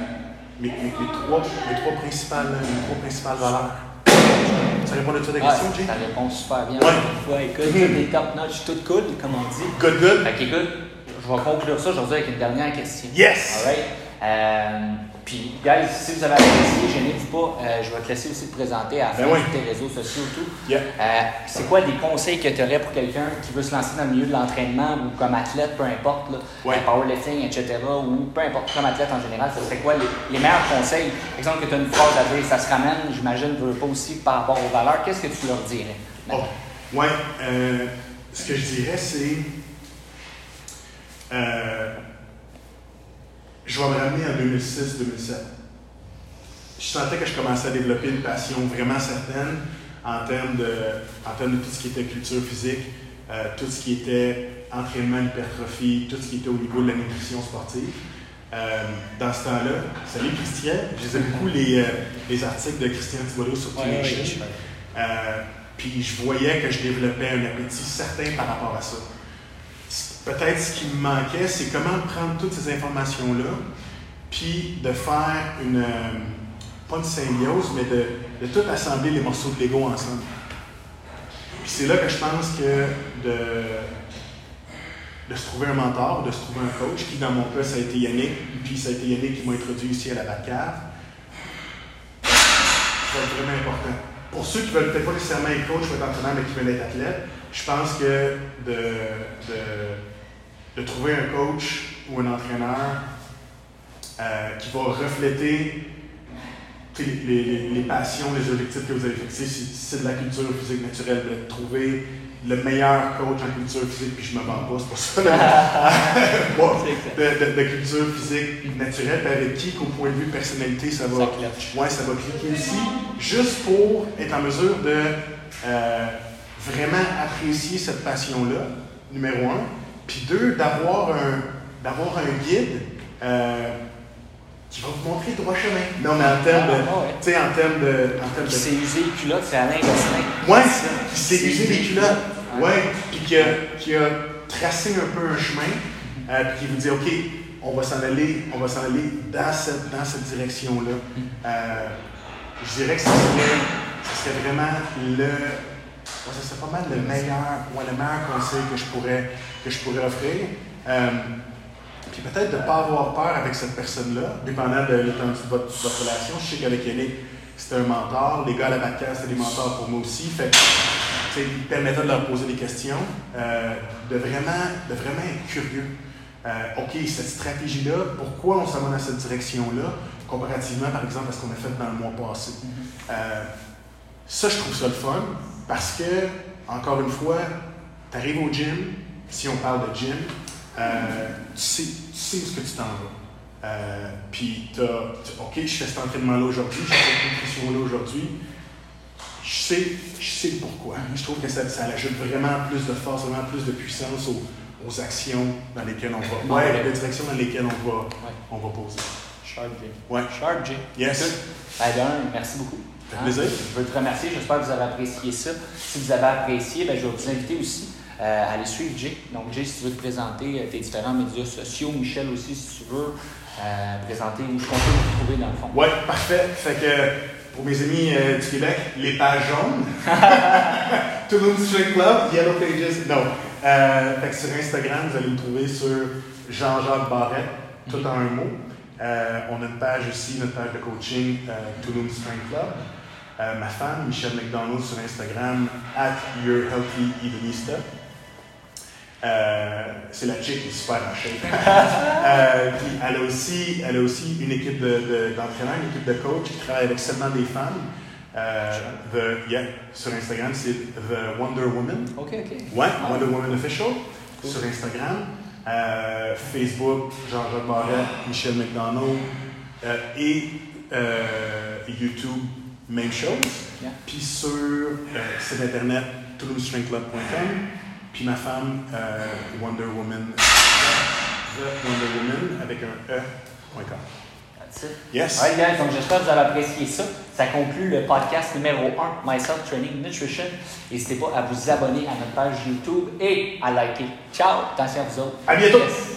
mes, mes- mes trois, mes trois principales, mes trois principales valeurs. Ça répond à ta Ouais, question, Jay? ça répond super bien. Ouais. Ouais, écoute, Mhm. des top notch, tout cool, comme on dit. Good, good. Fait qu'écoute, je vais conclure ça aujourd'hui avec une dernière question. Yes! Alright? Euh, puis, guys, si vous avez apprécié, gênez-vous pas, euh, je vais te laisser aussi te présenter à la fin Ben oui. tes réseaux sociaux et tout. Yeah. Euh, c'est quoi des conseils que tu aurais pour quelqu'un qui veut se lancer dans le milieu de l'entraînement ou comme athlète, peu importe, là, Ouais. euh, powerlifting, etc., ou peu importe, comme athlète en général, ce serait quoi les, les meilleurs conseils? Par exemple, que tu as une phrase à dire, ça se ramène, j'imagine, veux pas aussi par rapport aux valeurs, qu'est-ce que tu leur dirais? Oh, ouais, euh, ce que je dirais, c'est. Je vais me ramener en 2006-2007. Je sentais que je commençais à développer une passion vraiment certaine en termes de, en termes de tout ce qui était culture physique, euh, tout ce qui était entraînement, hypertrophie, tout ce qui était au niveau de la nutrition sportive. Euh, dans ce temps-là, salut Christian, je lisais beaucoup les, euh, les articles de Christian Thibodeau sur. Euh, puis je voyais que je développais un appétit certain par rapport à ça. Peut-être ce qui me manquait, c'est comment prendre toutes ces informations-là, puis de faire une, euh, pas une symbiose, mais de, tout assembler les morceaux de Lego ensemble. Puis c'est là que je pense que de, de se trouver un mentor, de se trouver un coach, qui dans mon cas, ça a été Yannick, puis ça a été Yannick qui m'a introduit ici à la Batcave, ça va être vraiment important. Pour ceux qui ne veulent peut-être pas nécessairement être coach ou être entraîneur, mais qui veulent être athlète, je pense que de, de, de trouver un coach ou un entraîneur euh, qui va refléter les, les- les passions, les objectifs que vous avez fixés, si c'est de la culture physique naturelle, de trouver le meilleur coach en culture physique, puis je me vends pas, c'est pour ça. Bon, de, de- de culture physique naturelle, puis avec qui, qu'au point de vue personnalité, ça va. Ça. Ouais, ça va cliquer aussi, juste pour être en mesure de euh, vraiment apprécier cette passion-là, numéro un. Puis deux, d'avoir un, d'avoir un guide euh, qui va vous montrer le droit chemin. Non, mais en termes de. Ah, ouais. Tu sais, en termes de. En termes Qui de s'est usé les culottes, c'est Alain Gosselin. Ouais, C'est ça. qui s'est usé les culottes. Ouais, puis qui a, qui a tracé un peu un chemin, euh, puis qui vous dit, OK, on va s'en aller, on va s'en aller dans cette, dans cette direction-là. Euh, je dirais que ce serait, ce serait vraiment le. Ouais, ce serait pas mal le meilleur, ouais, le meilleur conseil que je pourrais, que je pourrais offrir. Euh, puis peut-être de ne pas avoir peur avec cette personne-là, dépendant de l'étendue de votre, relation. Je sais qu'avec Yannick, c'était un mentor. Les gars à la podcast, c'était des mentors pour moi aussi. Fait que, tu sais, il permettait de leur poser des questions, euh, de, vraiment, de vraiment être curieux. Euh, OK, cette stratégie-là, pourquoi on s'en va dans cette direction-là, comparativement, par exemple, à ce qu'on a fait dans le mois passé. Euh, ça, je trouve ça le fun parce que, encore une fois, tu arrives au gym, si on parle de gym, euh, tu, sais, tu sais où est-ce que tu t'en vas. Euh, Puis, tu OK, je fais cet entraînement-là aujourd'hui, je fais cette nutrition-là aujourd'hui. Je sais, je sais le pourquoi. Je trouve que ça, ça ajoute vraiment plus de force, vraiment plus de puissance aux, aux actions dans lesquelles on va. Ouais, les directions dans lesquelles on va, on va poser. Sharp J. Ouais. Sharp J. Yes. D'un, merci beaucoup. Plaisir. Je veux te remercier. J'espère que vous avez apprécié ça. Si vous avez apprécié, ben, je vais vous inviter aussi euh, à aller suivre Jay. Donc, Jay, si tu veux te présenter euh, tes différents médias sociaux, Michel aussi, si tu veux euh, présenter où qu'on peut vous trouver dans le fond. Ouais, parfait. Fait que pour mes amis euh, du Québec, les pages jaunes. Toulouse Strength Club, Yellow Pages. Non. Fait que sur Instagram, vous allez me trouver sur Jean-Jacques Barrette, tout en un mot. On a une page aussi, notre page de coaching, Toulouse Strength Club. Euh, ma femme, Michelle McDonald, sur Instagram, at Your Healthy Evenista. Euh, c'est la chick qui est super en shape. Euh, puis elle a aussi, elle a aussi une équipe de, de- d'entraîneurs, une équipe de coach qui travaille avec seulement des femmes. Euh, the- yeah, sur Instagram, c'est The Wonder Woman. OK, OK. Ouais, Ah. Wonder Woman Official Cool. sur Instagram. Euh, Facebook, Jean-Jacques Barrette, Michel McDonald. Et YouTube, même chose. Yeah. Puis sur euh, site internet, toulousestrengthclub.com. Puis ma femme, euh, Wonder Woman, The Wonder Woman avec un E.com. That's it. Yes. Alright, guys, donc j'espère que vous avez apprécié ça. Ça conclut le podcast numéro 1, Myself Training Nutrition. N'hésitez pas à vous abonner à notre page YouTube et à liker. Ciao, attention à vous autres. À bientôt. Yes.